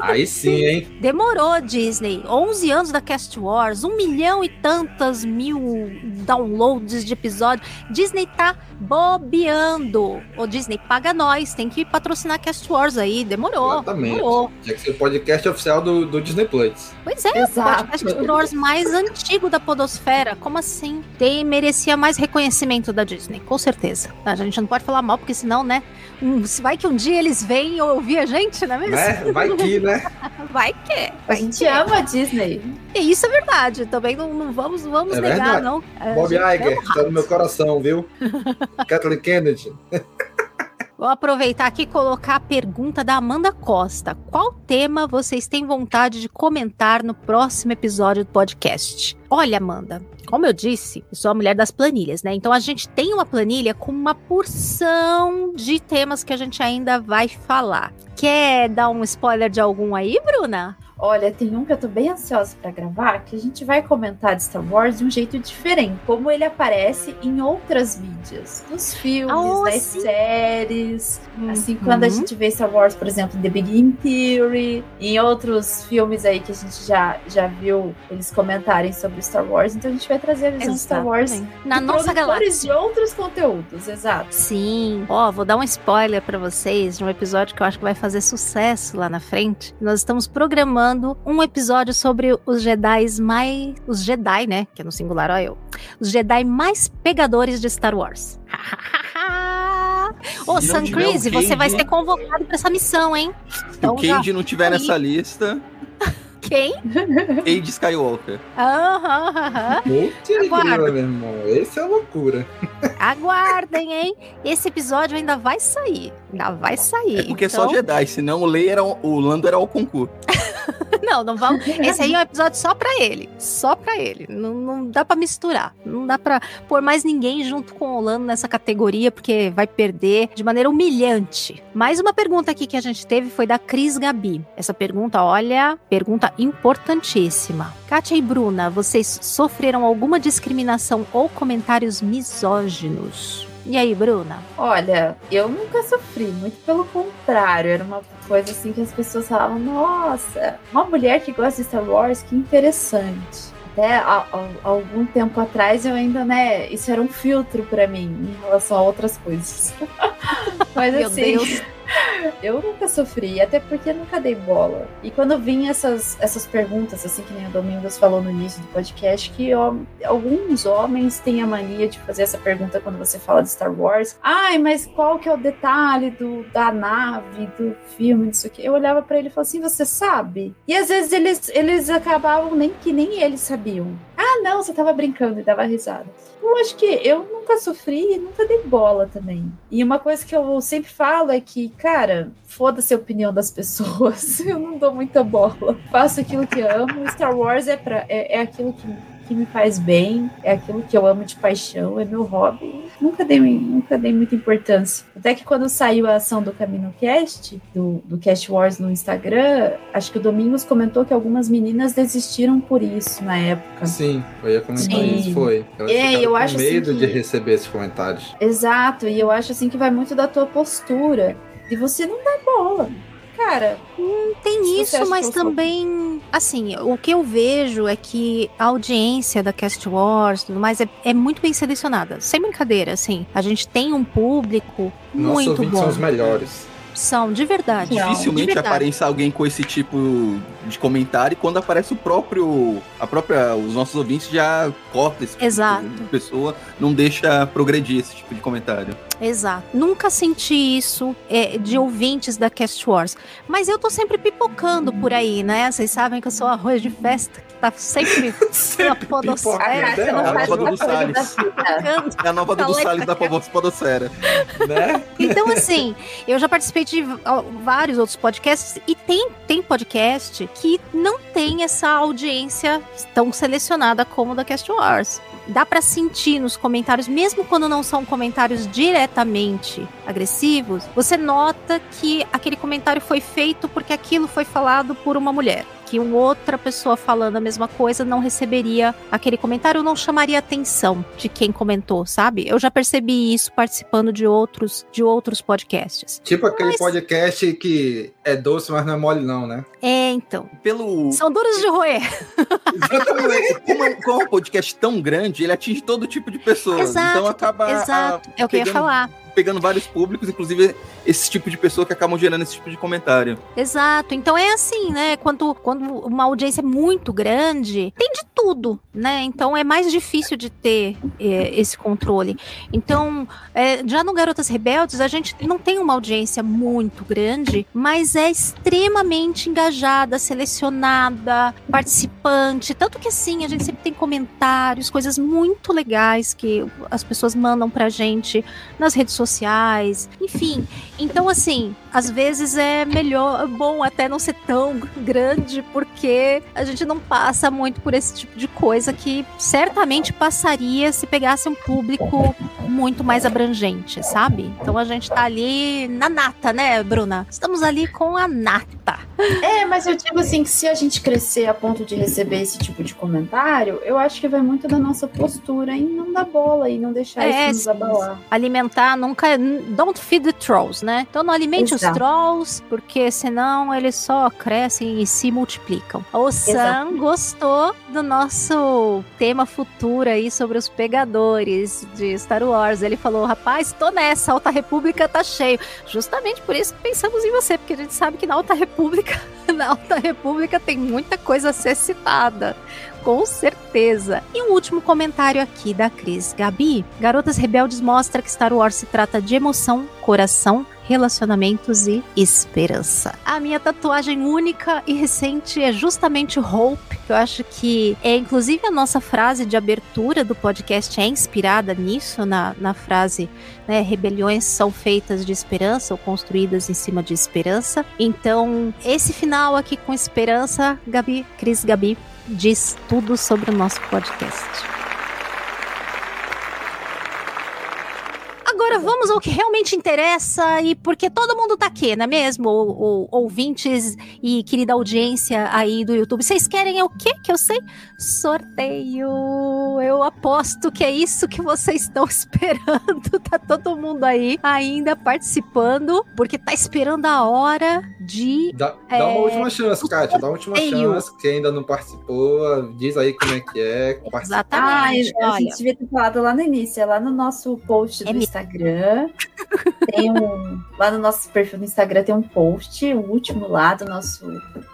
Aí sim, hein? Demorou, Disney. 11 anos da Cast Wars, um milhão e tantas mil downloads de episódio. Disney tá bobeando. Ô, Disney, paga nós. Tem que patrocinar Cast Wars aí. Demorou. Exatamente. Demorou. Tinha que ser o podcast oficial do, do Disney Plus. Pois é, Exato. o podcast Wars mais antigo da Podosfera. Como assim? Tem, merecia mais reconhecimento da Disney, com certeza. A gente não pode falar mal, porque senão, né? hum, se vai que um dia eles vêm ouvir a a gente, não é mesmo? Né? Vai que, né? (laughs) Vai que. A Vai gente que. ama a Disney. E isso é verdade. Também não, não vamos, não vamos É negar, verdade. não. Bob Iger, é um tá no meu coração, viu? (laughs) Kathleen Kennedy. Vou aproveitar aqui e colocar a pergunta da Amanda Costa. Qual tema vocês têm vontade de comentar no próximo episódio do podcast? Olha, Amanda, como eu disse, eu sou a mulher das planilhas, né? Então a gente tem uma planilha com uma porção de temas que a gente ainda vai falar. Quer dar um spoiler de algum aí, Bruna? Olha, tem um que eu tô bem ansiosa pra gravar, que a gente vai comentar de Star Wars de um jeito diferente, como ele aparece em outras mídias, nos filmes, Oh, nas sim. séries. Assim, quando a Uhum. gente vê Star Wars, por exemplo, The Big Bang Theory, em outros filmes aí que a gente já, já viu eles comentarem sobre Star Wars, então a gente vai trazer a visão de Star Wars. Na nossa galáxia. de outros conteúdos, exato. Sim. Ó, vou dar um spoiler pra vocês de um episódio que eu acho que vai fazer sucesso lá na frente. Nós estamos programando um episódio sobre os Jedi mais. Os Jedi, né? Que é no singular, ó eu. Os Jedi mais pegadores de Star Wars. (laughs) Ô, Sam Crise, você vai ser convocado pra essa missão, hein? Se Então o já Cade não tiver nessa lista, (laughs) Quem? Cade Skywalker. Aham, aham. Grila, meu irmão. Esse é loucura. Aguardem, hein? Esse episódio ainda vai sair. Ainda vai sair. É porque é só Então- Jedi, senão o Leia era o, Lando era o concurso. (laughs) Não, não vamos. Esse aí é um episódio só pra ele. Só pra ele. Não, não dá pra misturar. Não dá pra pôr mais ninguém junto com o Lando nessa categoria, porque vai perder de maneira humilhante. Mais uma pergunta aqui que a gente teve foi da Cris Gabi. Essa pergunta, olha, pergunta importantíssima. Kátia e Bruna, vocês sofreram alguma discriminação ou comentários misóginos? E aí, Bruna? Olha, eu nunca sofri, muito pelo contrário. Era uma coisa assim que as pessoas falavam: nossa, uma mulher que gosta de Star Wars, que interessante. Até algum tempo atrás eu ainda, né? Isso era um filtro pra mim em relação a outras coisas. (laughs) Mas assim, Deus. (laughs) eu nunca sofri, até porque eu nunca dei bola. E quando vinha essas, essas perguntas, assim que nem o Domingos falou no início do podcast, que ó, alguns homens têm a mania de fazer essa pergunta quando você fala de Star Wars. Ai, mas qual que é o detalhe do, da nave, do filme, disso aqui? Eu olhava pra ele e falava assim, você sabe? E às vezes eles, eles acabavam nem que nem eles sabiam. Ah, não, você tava brincando e dava risada. Eu acho que eu nunca sofri e nunca dei bola também. E uma coisa que eu sempre falo é que, cara, foda-se a opinião das pessoas. (laughs) Eu não dou muita bola. Faço aquilo que amo. Star Wars é, pra, é, é aquilo que, que me faz bem, é aquilo que eu amo de paixão, é meu hobby. Nunca dei, nunca dei muita importância. Até que quando saiu a ação do Camino Cast, do, do Cast Wars no Instagram, acho que o Domingos comentou que algumas meninas desistiram por isso na época. Sim, eu ia comentar Sim. isso, foi. Elas É, eu acho assim medo que- de receber esses comentários. Exato, e eu acho assim que vai muito da tua postura. De você não dar bola. Cara, Tem Se você isso, mas eu sou- também, assim, o que eu vejo é que a audiência da Cast Wars e tudo mais é, é muito bem selecionada. Sem brincadeira, assim. A gente tem um público muito bom. são os melhores. São, de verdade. Não, de Dificilmente verdade. aparece alguém com esse tipo de comentário e quando aparece o próprio. A própria. Os nossos ouvintes já corta esse tipo Exato. de pessoa, não deixa progredir esse tipo de comentário. Exato. Nunca senti isso é, de ouvintes da Cast Wars. Mas eu tô sempre pipocando por aí, né? Vocês sabem que eu sou arroz de festa, que tá sempre (laughs) na Sempre podosfera. pipoca, a Cássia é não ótimo. faz Nova do Salles. É a nova Tá do Salles da Podosfera. (laughs) né? Então, assim, eu já participei ó, vários outros podcasts e tem, tem podcast que não tem essa audiência tão selecionada como da Cast Wars. Dá pra sentir nos comentários, mesmo quando não são comentários diretamente agressivos, você nota que aquele comentário foi feito porque aquilo foi falado por uma mulher. Que uma outra pessoa falando a mesma coisa não receberia aquele comentário, não chamaria a atenção de quem comentou, sabe? Eu já percebi isso participando de outros de outros podcasts. Tipo aquele Mas- podcast que é doce, mas não é mole, não, né? É, então. Pelo. São duros de roer. (laughs) Como é, como é- um podcast tão grande, ele atinge todo tipo de pessoas. Exato, então acaba. Exato. É o que eu ia falar. Pegando vários públicos, inclusive esse tipo de pessoa que acabam gerando esse tipo de comentário. Exato. Então é assim, né? Quando, quando uma audiência é muito grande, tem de tudo, né? Então é mais difícil de ter é, esse controle. Então, é, já no Garotas Rebeldes, a gente não tem uma audiência muito grande, mas é extremamente engajada, selecionada, participante. Tanto que assim, a gente sempre tem comentários, coisas muito legais que as pessoas mandam pra gente nas redes sociais, enfim. Então, assim, às vezes é melhor, bom até não ser tão (laughs) grande, porque a gente não passa muito por esse tipo de coisa que certamente passaria se pegasse um público muito mais abrangente, sabe? Então a gente tá ali na nata, né, Bruna? Estamos ali com a nata. É, mas eu digo assim que se a gente crescer a ponto de receber esse tipo de comentário, eu acho que vai muito da nossa postura em não dar bola e não deixar É, isso nos abalar. Alimentar nunca. Don't feed the trolls, né? Então não alimente os Exato. trolls, porque senão eles só crescem e se multiplicam. O Sam gostou do nosso tema futuro aí sobre os pegadores de Star Wars. Ele falou: rapaz, tô nessa, Alta República tá cheio. Justamente por isso que pensamos em você, porque a gente sabe que na Alta República, (laughs) na Alta República tem muita coisa a ser citada. Com certeza. E um último comentário aqui da Cris. Gabi, Garotas Rebeldes mostra que Star Wars se trata de emoção, coração, relacionamentos e esperança. A minha tatuagem única e recente é justamente Hope, que eu acho que é inclusive a nossa frase de abertura do podcast é inspirada nisso, na, na frase né, rebeliões são feitas de esperança ou construídas em cima de esperança. Então, esse final aqui com esperança, Gabi, Cris Gabi, diz tudo sobre o nosso podcast. Agora vamos ao que realmente interessa e porque todo mundo tá aqui, não é mesmo? O, o- ouvintes e querida audiência aí do YouTube. Vocês querem o quê que eu sei? Sorteio! Eu aposto que é isso que vocês estão (laughs) esperando. Tá todo mundo aí ainda participando, porque tá esperando a hora de Dá, dá É, uma última chance, Kátia. Dá uma última chance. Quem ainda não participou, diz aí como é que é. participa. Ah, Exatamente. a gente devia ter falado lá no início, é lá no nosso post do É mesmo. Instagram. Tem um. Lá no nosso perfil do Instagram tem um post, o último lá do nosso,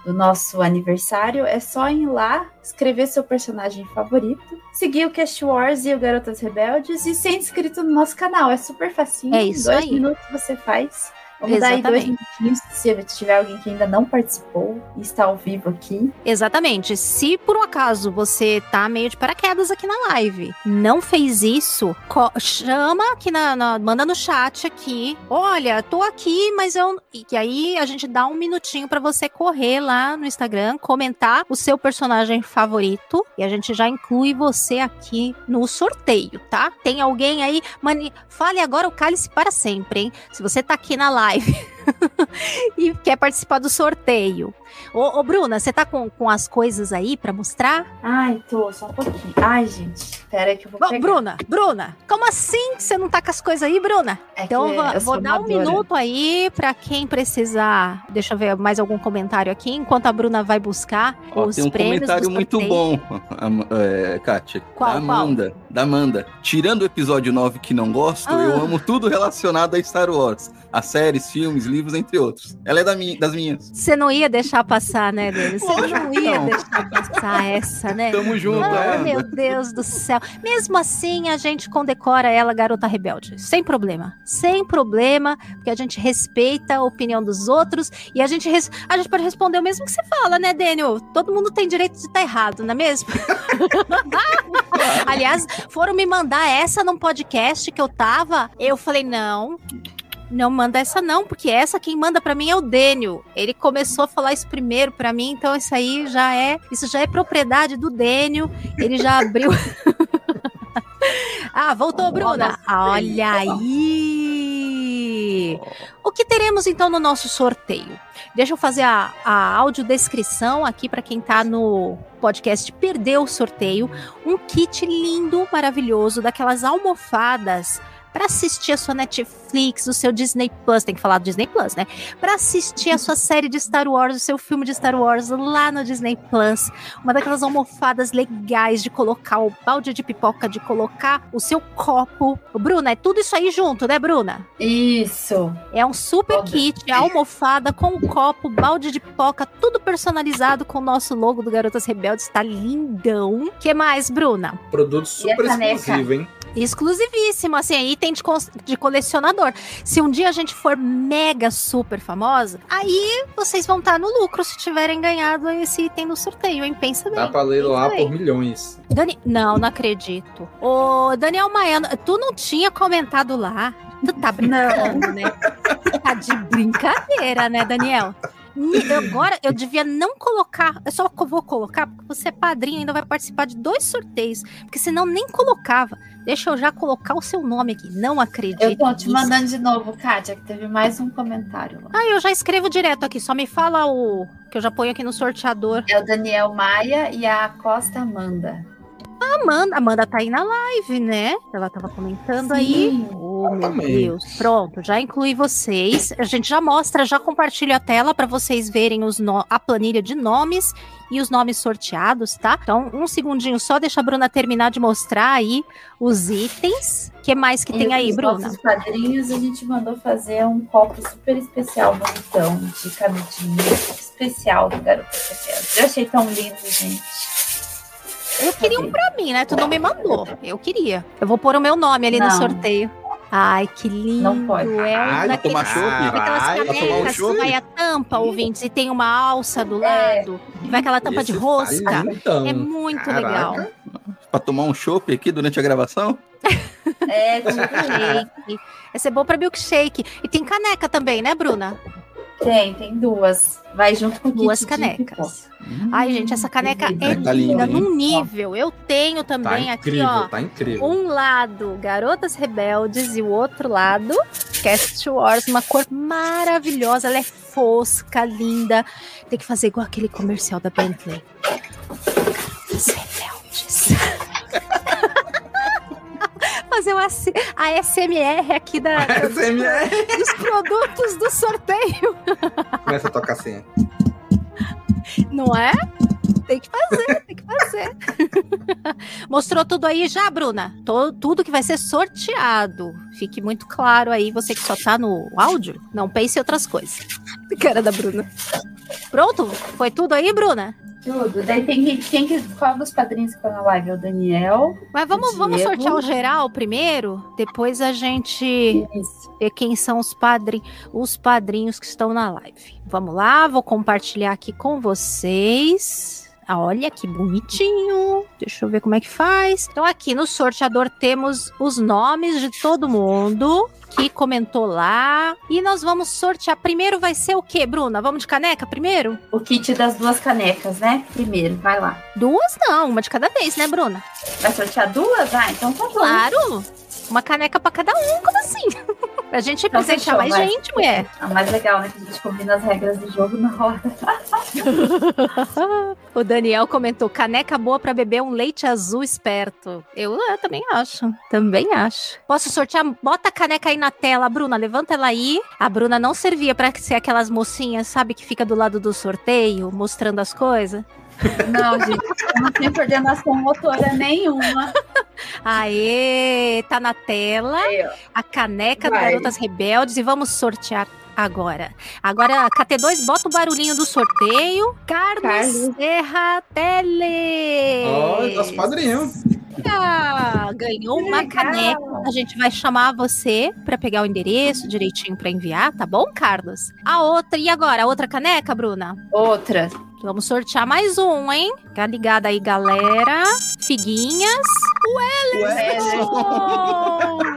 do nosso aniversário. É só ir lá, escrever seu personagem favorito, seguir o Cast Wars e o Garotas Rebeldes e ser inscrito no nosso canal. É super facinho. É isso Dois aí. minutos você faz. Vamos dar aí dois minutinhos se tiver alguém que ainda não participou e está ao vivo aqui. Exatamente. Se por um acaso você tá meio de paraquedas aqui na live, não fez isso, chama aqui na, na- manda no chat aqui. Olha, tô aqui, mas eu e aí a gente dá um minutinho pra você correr lá no Instagram, comentar o seu personagem favorito e a gente já inclui você aqui no sorteio, tá? Tem alguém aí, mani, fale agora o cálice para sempre, hein? Se você tá aqui na live life. (laughs) (laughs) e quer participar do sorteio. Ô, ô, Bruna, você tá com, com as coisas aí pra mostrar? Ai, tô, só um pouquinho. Ai, gente, pera aí que eu vou Bom, pegar. Bruna, Bruna, como assim que você não tá com as coisas aí, Bruna? É Então que vou, eu vou sou dar um minuto aí pra quem precisar. Deixa eu ver mais algum comentário aqui, enquanto a Bruna vai buscar Ó, os tem um prêmios. comentário do muito bom, (laughs) é, Kátia. Qual, da Amanda. Da Amanda. Tirando o episódio 9 que não gosto, Ah. eu amo tudo relacionado a Star Wars. As séries, filmes, livros, entre outros. Ela é da mi- das minhas. Você não ia deixar passar, né, Denis? Você não ia não. deixar passar essa, né? Tamo junto, Ah, é. meu Deus do céu. Mesmo assim, a gente condecora ela garota rebelde. Sem problema. Sem problema, porque a gente respeita a opinião dos outros e a gente, res- a gente pode responder o mesmo que você fala, né, Daniel? Todo mundo tem direito de estar errado, não é mesmo? (laughs) Aliás, foram me mandar essa num podcast que eu tava. Eu falei, não. Não manda essa não, porque essa quem manda pra mim é o Daniel. Ele começou a falar isso primeiro pra mim, então isso aí já é, isso já é propriedade do Daniel. Ele já abriu. (laughs) ah, voltou, Bruna. Olha aí. O que teremos então no nosso sorteio? Deixa eu fazer a, a audiodescrição aqui para quem tá no podcast Perdeu o Sorteio. Um kit lindo, maravilhoso, daquelas almofadas para assistir a sua Netflix, o seu Disney Plus, tem que falar do Disney Plus, né? Para assistir a sua série de Star Wars, o seu filme de Star Wars lá no Disney Plus, uma daquelas almofadas legais de colocar o balde de pipoca, de colocar o seu copo. Bruna, é tudo isso aí junto, né, Bruna? Isso. É um super Toda. kit, almofada com o copo, balde de pipoca, tudo personalizado com o nosso logo do Garotas Rebeldes, tá lindão. que mais, Bruna? Produto super exclusivo, hein? Exclusivíssimo, assim, item de, de colecionador. Se um dia a gente for mega super famosa, aí vocês vão estar no lucro se tiverem ganhado esse item no sorteio, hein? Pensa bem. Dá pra ler lá por milhões. Dani... Não, não acredito. Ô, Daniel Maiano, tu não tinha comentado lá? Tu tá brincando, né? Tu tá de brincadeira, né, Daniel? Ni- Agora eu devia não colocar, eu só vou colocar porque você é padrinho e ainda vai participar de dois sorteios, porque senão nem colocava. Deixa eu já colocar o seu nome aqui. Não acredito. Eu tô te nisso. mandando de novo, Kátia, que teve mais um comentário lá. Ah, eu já escrevo direto aqui, só me fala o que eu já ponho aqui no sorteador. É o Daniel Maia e a Costa Amanda. Amanda, Amanda tá aí na live, né? Ela tava comentando aí. Sim. Oh, meu. Deus. Pronto, já incluí vocês. A gente já mostra, já compartilha a tela para vocês verem os no- a planilha de nomes e os nomes sorteados, tá? Então, um segundinho só, deixa a Bruna terminar de mostrar aí os itens. O que mais que tem E aí, os Bruna? nossos padrinhos, a gente mandou fazer um copo super especial, bonitão, de canudinho especial do Garoto Rebelde. Eu achei tão lindo, gente. Eu queria um pra mim, né? Tu não me mandou. Eu queria. Eu vou pôr o meu nome ali no Não. sorteio. Ai, que lindo. Não pode. É um Ai, daqueles- tomar chopp? Daquelas Ai, vai tomar um canecas que vai a tampa, ouvintes, e tem uma alça do É. lado, e vai aquela tampa de Esse rosca. tá lindão. É muito Caraca. legal. Pra tomar um chopp aqui durante a gravação? É, tipo, Milkshake. (laughs) Esse é bom pra milkshake. E tem caneca também, né, Bruna? Tem, tem duas. Vai junto com Duas canecas. Hum, Ai, gente, essa caneca é Tá linda, linda, hein? num nível. Eu tenho Tá também aqui, incrível, ó. tá incrível. Um lado, Garotas Rebeldes, e o outro lado, Cast Wars, uma cor maravilhosa, ela é fosca, linda. Tem que fazer igual aquele comercial da Bentley. Garotas Rebeldes. (laughs) Fazer uma, a SMR aqui da, da- SMR. dos produtos do sorteio, Começa a tocar assim. não é? Tem que fazer, tem que fazer. Mostrou tudo aí já, Bruna? To- tudo que vai ser sorteado. Fique muito claro aí, você que só tá no áudio, não pense em outras coisas. Cara da Bruna. Pronto? Foi tudo aí, Bruna? Tudo. Daí tem que. Quem que qual dos padrinhos que tá na live? É o Daniel. Mas vamos, vamos sortear o geral primeiro, depois a gente Isso. ver quem são os padrinhos, os padrinhos que estão na live. Vamos lá, vou compartilhar aqui com vocês. Ah, Olha que bonitinho. Deixa eu ver como é que faz. Então aqui no sorteador temos os nomes de todo mundo que comentou lá e nós vamos sortear. Primeiro vai ser o quê, Bruna? Vamos de caneca primeiro? O kit das duas canecas, né? Primeiro, vai lá. Duas não, uma de cada vez, né, Bruna? Vai sortear duas? Ah, então tá bom. Claro. Uma caneca pra cada um, como assim? (laughs) pra gente presentear mais vai. gente, mulher. A mais legal, né? Que a gente combina as regras do jogo na hora. (laughs) o Daniel comentou: caneca boa pra beber um leite azul esperto. Eu, eu também acho. Também acho. Posso sortear? Bota a caneca aí na tela, Bruna. Levanta ela aí. A Bruna não servia pra ser aquelas mocinhas, sabe, que fica do lado do sorteio, mostrando as coisas. Não, gente, eu não tenho coordenação motora nenhuma. Aê, tá na tela Aí, a caneca do Vai. Garotas Rebeldes e vamos sortear agora. Agora, KT2, bota o barulhinho do sorteio. Carlos, Carlos. Serra Teles. Ó, nosso padrinho. Ganhou Que uma legal. caneca. A gente vai chamar você pra pegar o endereço direitinho pra enviar, tá bom, Carlos? A outra, e agora? A outra caneca, Bruna? Outra. Vamos sortear mais um, hein? Tá ligada aí, galera. Figuinhas. Oh! (laughs)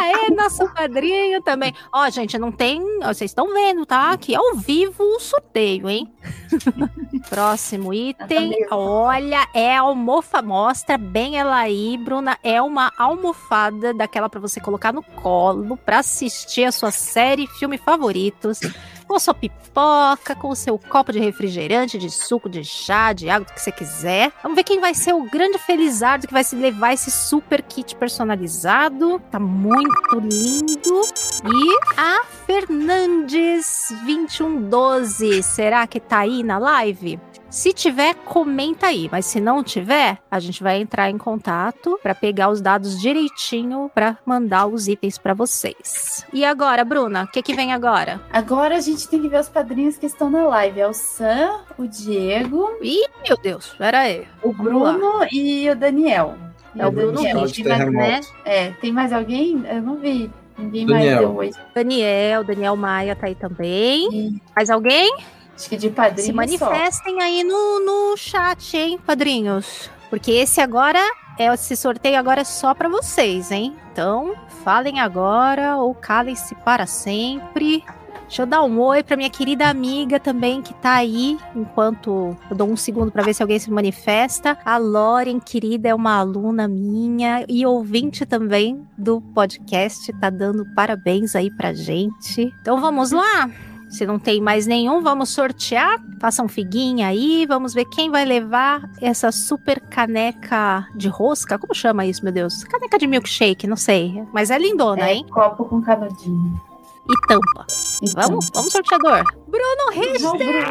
Aê, nosso padrinho também. Ó, gente, não tem. ó, Vocês estão vendo, tá? Aqui ao vivo o sorteio, hein? (laughs) Próximo item. mesmo. Olha, é a almofa. Mostra bem ela aí, Bruna. É uma almofada daquela pra você colocar no colo pra assistir a sua série, filme favoritos. Com sua pipoca, com seu copo de refrigerante, de suco, de chá, de água, do que você quiser. Vamos ver quem vai ser o grande felizardo que vai se levar esse super kit personalizado. Tá muito lindo. E a Fernandes 2112, será que tá aí na live? Se tiver, comenta aí, mas se não tiver, a gente vai entrar em contato para pegar os dados direitinho para mandar os itens para vocês. E agora, Bruna, o que que vem agora? Agora a gente tem que ver os padrinhos que estão na live. É o Sam, o Diego, Ih, meu Deus, pera aí. o lá. Bruno e o Daniel. É o Bruno Daniel. Richter. Richter, de né? É, tem mais alguém? Eu não vi. Ninguém Daniel. mais deu oi. Daniel, Daniel Maia tá aí também. E Mais alguém? Acho que de padrinho Se só. manifestem aí no, no chat, hein, padrinhos. Porque esse agora, é esse sorteio agora é só pra vocês, hein? Então, falem agora ou calem-se para sempre. Deixa eu dar um oi pra minha querida amiga também que tá aí, enquanto eu dou um segundo pra ver se alguém se manifesta. A Lauren, querida, é uma aluna minha e ouvinte também do podcast, tá dando parabéns aí pra gente. Então vamos lá? Se não tem mais nenhum, vamos sortear. Façam figuinha aí, vamos ver quem vai levar essa super caneca de rosca. Como chama isso, meu Deus? Caneca de milkshake, não sei. Mas é lindona, É, hein? copo com canudinho. E tampa. Então, Vamos, vamos, sorteador. Bruno Richter!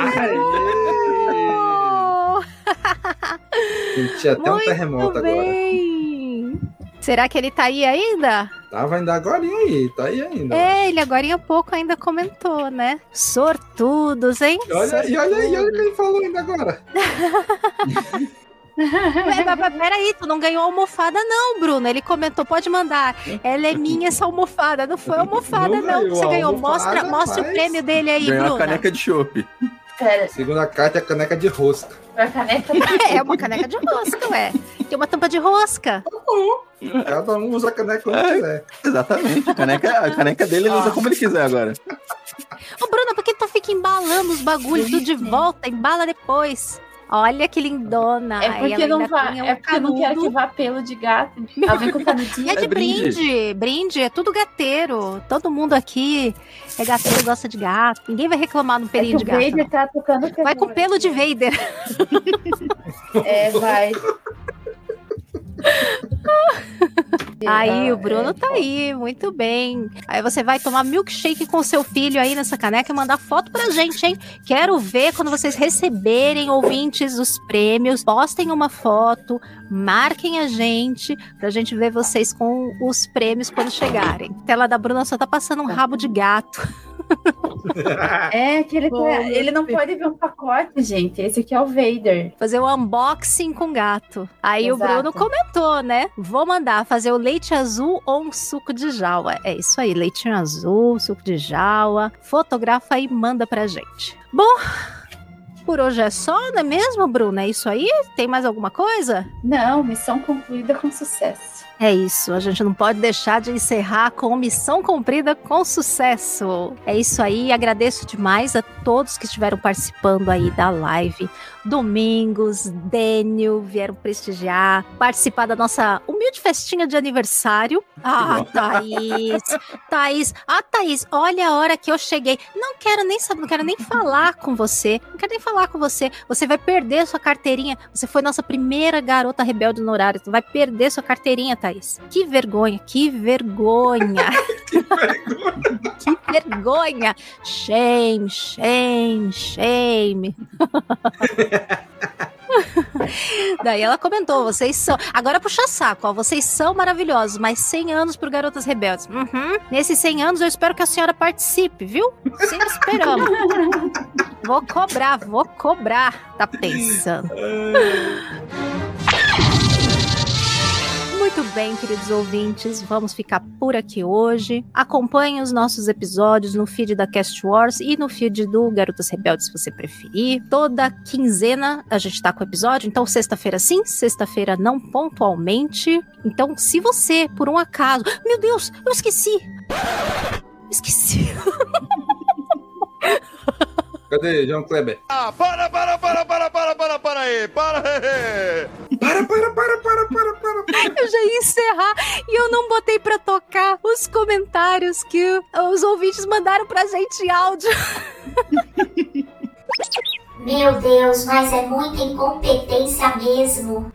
Senti até um Muito terremoto agora. bem. Será que ele tá aí ainda? Tava ainda agora aí, tá aí ainda. É, ele agora há pouco ainda comentou, né? Sortudos, hein? E olha, e olha aí, olha quem falou ainda agora. (laughs) Ué, mas, mas peraí, tu não ganhou almofada, não, Bruno. Ele comentou, pode mandar. Ela é minha, essa almofada. Não foi almofada, Não não. que ganhou Você ganhou. Mostra, mostra o prêmio dele aí, Ganhou Bruno. a caneca de chopp. Pera, Segunda carta é a caneca de rosca. caneta (laughs) É uma caneca de rosca, ué. Tem uma tampa de rosca. Cada um usa a caneca como É. quiser. Exatamente. A caneca, a caneca dele ele usa como ele quiser agora. Ô, Bruno, por que tu fica embalando os bagulhos tudo de volta? Embala depois. Olha que lindona. É porque, ela não um é porque eu não quero que vá pelo de gato. Ela vem com canudinho. E é de É brinde. brinde. é tudo gateiro. Todo mundo aqui é gateiro e gosta de gato. Ninguém vai reclamar no É que pelinho de o gato. Vader tá tocando Vai com pelo de Vader. É, vai. (laughs) (laughs) Aí Ah, o Bruno é, tá aí, muito bem. Aí você vai tomar milkshake com seu filho aí nessa caneca e mandar foto pra gente, hein? Quero ver quando vocês receberem ouvintes os prêmios. Postem uma foto, marquem a gente pra gente ver vocês com os prêmios quando chegarem. A tela da Bruna só tá passando um rabo de gato. (laughs) É que ele, tá- ele não pode ver um pacote, gente. Esse aqui é o Vader. Fazer o unboxing com gato. Aí o Exato. Bruno comentou, né? Vou mandar fazer o leite azul ou um suco de jaua. É isso aí, leitinho azul, suco de jaua. Fotografa e manda pra gente. Bom, por hoje é só, não é mesmo, Bruno? É isso aí? Tem mais alguma coisa? Não, missão concluída com sucesso. É isso, a gente não pode deixar de encerrar com missão cumprida com sucesso. É isso aí, agradeço demais a todos que estiveram participando aí da live. Domingos, Dênio vieram prestigiar, participar da nossa humilde festinha de aniversário. Ah, Thaís, (laughs) Thaís, ah, Thaís, olha a hora que eu cheguei. Não quero nem saber, não quero nem falar com você. Não quero nem falar com você. Você vai perder sua carteirinha. Você foi nossa primeira garota rebelde no horário. Você vai perder sua carteirinha, Thaís. Que vergonha, que vergonha. (laughs) que vergonha. Shame, shame, shame. (laughs) (laughs) Daí ela comentou, vocês são. Agora puxa saco, ó. Vocês são maravilhosos, mas 100 anos pro Garotas Rebeldes. Uhum. Nesses 100 anos eu espero que a senhora participe, viu? Sempre esperamos. (laughs) vou cobrar, vou cobrar. Tá pensando. Muito bem, queridos ouvintes, vamos ficar por aqui hoje. Acompanhe os nossos episódios no feed da Cast Wars e no feed do Garotas Rebeldes, se você preferir. Toda quinzena a gente tá com episódio, então sexta-feira sim, sexta-feira não pontualmente. Então, se você, por um acaso. Meu Deus, eu esqueci! Esqueci. (laughs) Cadê, João Kleber? Ah, para, para, para, para, para, para, para aí, para aí. Para, para, para, para, para, para. Eu já ia encerrar e eu não botei pra tocar os comentários que os ouvintes mandaram pra gente em áudio. Meu Deus, mas é muita incompetência mesmo.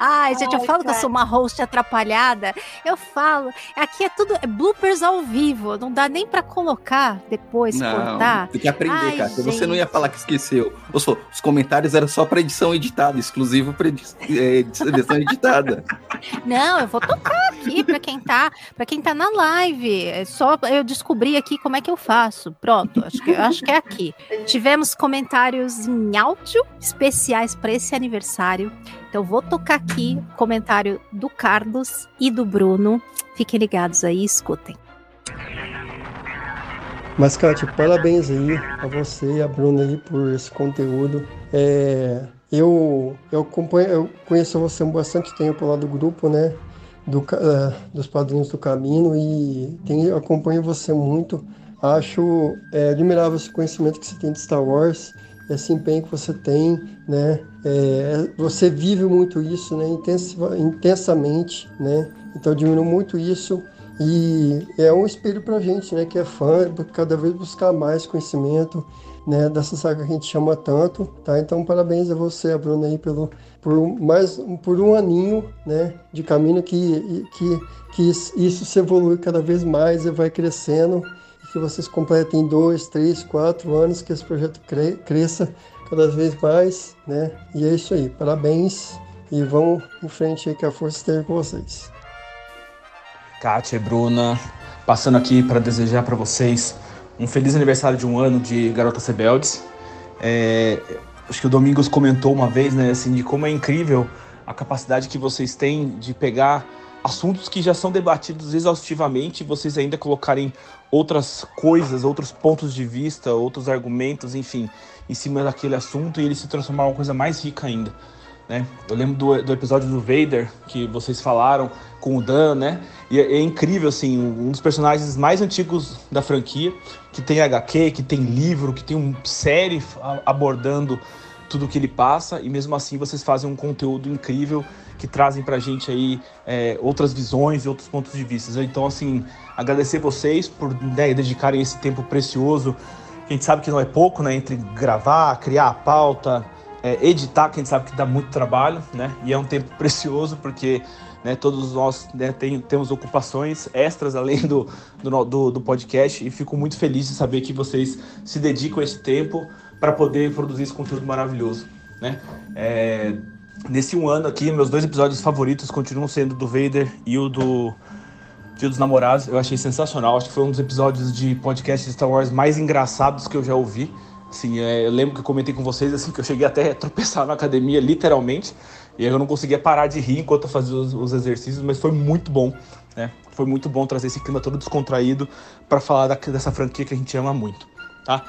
Ai, gente, eu Ai, falo que eu sou uma host atrapalhada. Eu falo. Aqui é tudo é bloopers ao vivo. Não dá nem pra colocar depois, cortar. tem que aprender, Ai, cara. Você não ia gente. falar que esqueceu. Ou só, os comentários eram só pra edição editada, exclusivo pra edi- (laughs) é, edição editada. Não, eu vou tocar aqui pra quem tá, para quem tá na live. É só eu descobrir aqui como é que eu faço. Pronto, acho que acho que é aqui. (laughs) Tivemos comentários em áudio especiais para esse aniversário. Então vou tocar aqui o comentário do Carlos e do Bruno. Fiquem ligados aí, escutem. Mas, Kátia, parabéns aí a você e a Bruna aí por esse conteúdo. É, eu, eu, acompanho, eu conheço você há bastante tempo lá do grupo, né? Do, eh, dos Padrinhos do Caminho e tenho, acompanho você muito. Acho é, admirável esse conhecimento que você tem de Star Wars, esse empenho que você tem, né? É, você vive muito isso, né? Intensamente, né? Então, admiro muito isso. E é um espelho pra gente, né, que é fã, cada vez buscar mais conhecimento, né, dessa saga que a gente chama tanto, tá? Então, parabéns a você, a Bruna aí pelo por mais por um aninho, né, de caminho que que que isso se evolui cada vez mais e vai crescendo que vocês completem dois, três, quatro anos, que esse projeto cre cresça cada vez mais, né? E é isso aí. Parabéns e vão em frente aí que a força esteja com vocês. Kátia e Bruna, passando aqui para desejar para vocês um feliz aniversário de um ano de Garotas Rebeldes. É, acho que o Domingos comentou uma vez, né, assim, de como é incrível a capacidade que vocês têm de pegar assuntos que já são debatidos exaustivamente e vocês ainda colocarem outras coisas, outros pontos de vista, outros argumentos, enfim, em cima daquele assunto e ele se transformar em uma coisa mais rica ainda. Né? Eu lembro do, do episódio do Vader que vocês falaram com o Dan, né? E é, é incrível, assim, um dos personagens mais antigos da franquia, que tem HQ, que tem livro, que tem uma série abordando tudo que ele passa, e mesmo assim vocês fazem um conteúdo incrível que trazem pra gente aí é, outras visões e outros pontos de vista. Então, assim, agradecer vocês por né, dedicarem esse tempo precioso, a gente sabe que não é pouco, né? Entre gravar, criar a pauta, é, editar, que a gente sabe que dá muito trabalho, né? E é um tempo precioso, porque né, todos nós né, tem- temos ocupações extras além do, do, do, do podcast, e fico muito feliz de saber que vocês se dedicam esse tempo para poder produzir esse conteúdo maravilhoso, né? É, nesse um ano aqui, meus dois episódios favoritos continuam sendo do Vader e o do Dia dos Namorados. Eu achei sensacional. Acho que foi um dos episódios de podcast de Star Wars mais engraçados que eu já ouvi. Assim, é, eu lembro que eu comentei com vocês assim que eu cheguei até a tropeçar na academia, literalmente. E eu não conseguia parar de rir enquanto eu fazia os, os exercícios, mas foi muito bom. Né? Foi muito bom trazer esse clima todo descontraído para falar da- dessa franquia que a gente ama muito. Tá?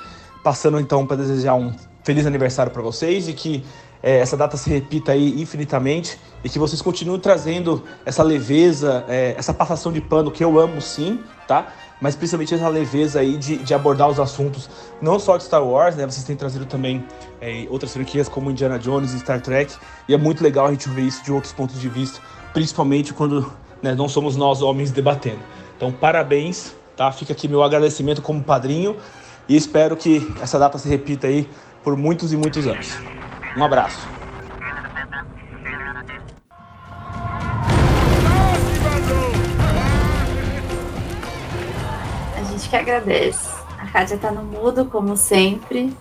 Passando então para desejar um feliz aniversário para vocês e que é, essa data se repita aí infinitamente e que vocês continuem trazendo essa leveza, é, essa passação de pano que eu amo sim, tá? Mas principalmente essa leveza aí de, de abordar os assuntos, não só de Star Wars, né? Vocês têm trazido também é, outras franquias como Indiana Jones e Star Trek, e é muito legal a gente ver isso de outros pontos de vista, principalmente quando né, não somos nós homens debatendo. Então, parabéns, tá? Fica aqui meu agradecimento como padrinho e espero que essa data se repita aí por muitos e muitos anos. Um abraço. A gente que agradece. A Kátia tá no mudo, como sempre.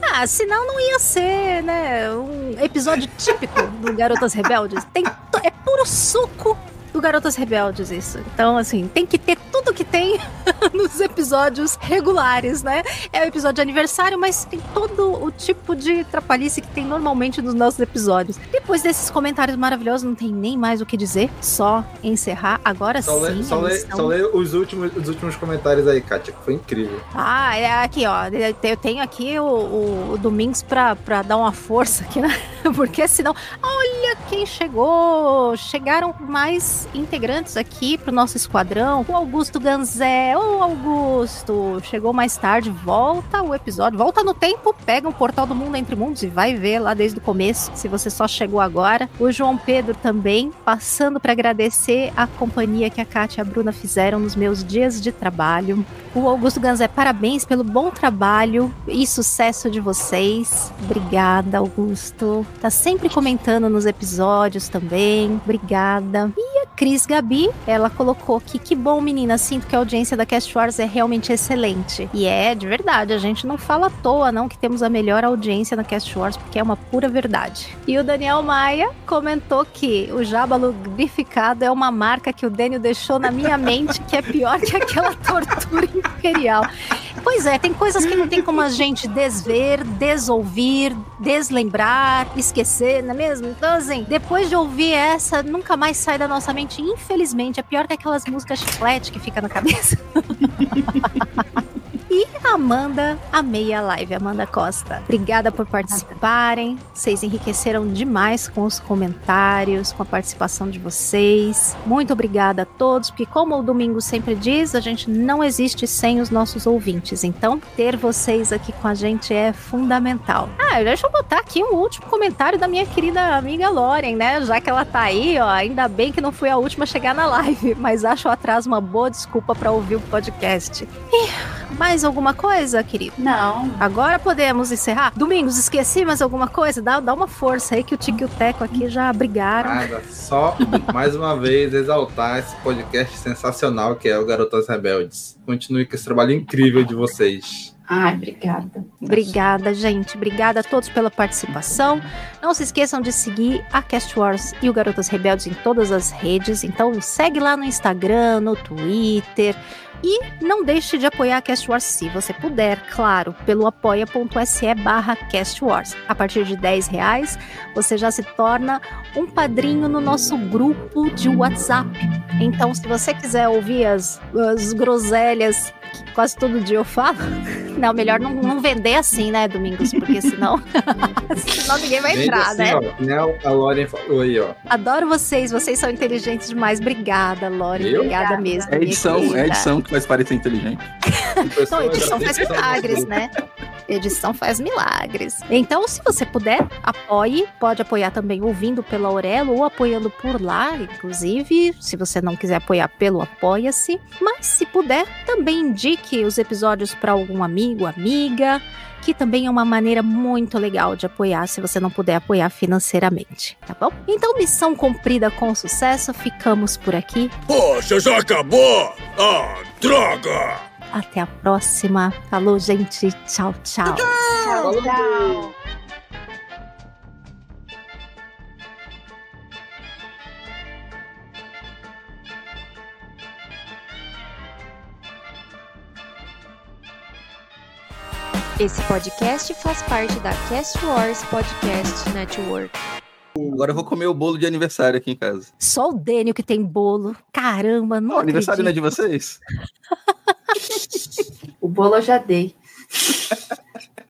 Ah, senão não ia ser, né, um episódio típico do Garotas Rebeldes. Tem é puro suco do Garotas Rebeldes isso. Então, assim, tem que ter tudo que tem (laughs) nos episódios regulares, né? É o episódio de aniversário, mas tem todo o tipo de trapalhice que tem normalmente nos nossos episódios. Depois desses comentários maravilhosos, não tem nem mais o que dizer, só encerrar. Agora Só sim. lê, só, lê, missão- só lê os, últimos, os últimos comentários aí, Kátia, que foi incrível. Ah, é aqui, ó. Eu tenho aqui o, o, o Domingos pra, pra dar uma força aqui, né? (laughs) Porque senão. Olha quem chegou. Chegaram mais integrantes aqui pro nosso esquadrão. O Augusto Ganzé. Ô, Augusto! Chegou mais tarde, volta o episódio, volta no tempo, pega o portal do mundo entre mundos e vai ver lá desde o começo, se você só chegou agora. O João Pedro também, passando para agradecer a companhia que a Kátia e a Bruna fizeram nos meus dias de trabalho. O Augusto Ganzé, parabéns pelo bom trabalho e sucesso de vocês. Obrigada, Augusto. Tá sempre comentando nos episódios também. Obrigada. E a Cris Gabi, ela colocou que que bom, menina. Sinto que a audiência da Cast Wars é realmente excelente. E é de verdade, a gente não fala à toa, não, que temos a melhor audiência na Cast Wars, porque é uma pura verdade. E o Daniel Maia comentou que o Jabba lubrificado é uma marca que o Daniel deixou na minha mente que é pior que aquela tortura imperial. Pois é, tem coisas que não tem como a gente desver, desouvir, deslembrar, esquecer, não é mesmo? Então, assim, depois de ouvir essa, nunca mais sai da nossa mente, infelizmente. É pior que aquelas músicas chiclete que fica na cabeça. (laughs) A Amanda, amei a live, Amanda Costa. Obrigada por participarem. Vocês enriqueceram demais com os comentários, com a participação de vocês. Muito obrigada a todos, porque como o Domingo sempre diz, a gente não existe sem os nossos ouvintes. Então, ter vocês aqui com a gente é fundamental. Ah, deixa eu botar aqui um último comentário da minha querida amiga Loren, né? Já que ela tá aí, ó, ainda bem que não fui a última a chegar na live, (laughs) mas acho o atraso uma boa desculpa para ouvir o podcast. E mais alguma coisa, querido? Não. Agora podemos encerrar. Domingos, esqueci mais alguma coisa? Dá, dá uma força aí que o Tico e o Teco aqui já brigaram. Nada, só mais uma vez exaltar esse podcast sensacional que é o Garotas Rebeldes. Continue com esse trabalho incrível de vocês. Ai, obrigada. Obrigada, gente. Obrigada a todos pela participação. Não se esqueçam de seguir a Cast Wars e o Garotas Rebeldes em todas as redes. Então segue lá no Instagram, no Twitter. E não deixe de apoiar a Cast Wars se você puder, claro, pelo apoia.se barra Wars. A partir de 10 reais, você já se torna um padrinho no nosso grupo de WhatsApp. Então, se você quiser ouvir as, as groselhas que quase todo dia eu falo, (laughs) não, melhor não, não vender assim, né, Domingos? Porque senão, (laughs) senão ninguém vai Vende entrar, assim, né? ó, né? A Lauren falou aí, ó. Adoro vocês, vocês são inteligentes demais. Obrigada, Lore. Eu? Obrigada mesmo. É edição, é edição que faz parecer inteligente. Não, edição faz milagres, né? Edição faz milagres. Então, se você puder, apoie. Pode apoiar também ouvindo pela Aurelo ou apoiando por lá, inclusive. Se você não quiser apoiar pelo Apoia-se. Mas, se puder, também indique os episódios para algum amigo, amiga. Que também é uma maneira muito legal de apoiar, se você não puder apoiar financeiramente, tá bom? Então, missão cumprida com sucesso. Ficamos por aqui. Poxa, já acabou? Ah, droga! Até a próxima. Falou, gente. Tchau, tchau. Tchau, tchau. Esse podcast faz parte da Cast Wars Podcast Network. Agora eu vou comer o bolo de aniversário aqui em casa. Só o Dênio que tem bolo. Caramba, não Não, aniversário não é de vocês? (laughs) O bolo eu já dei.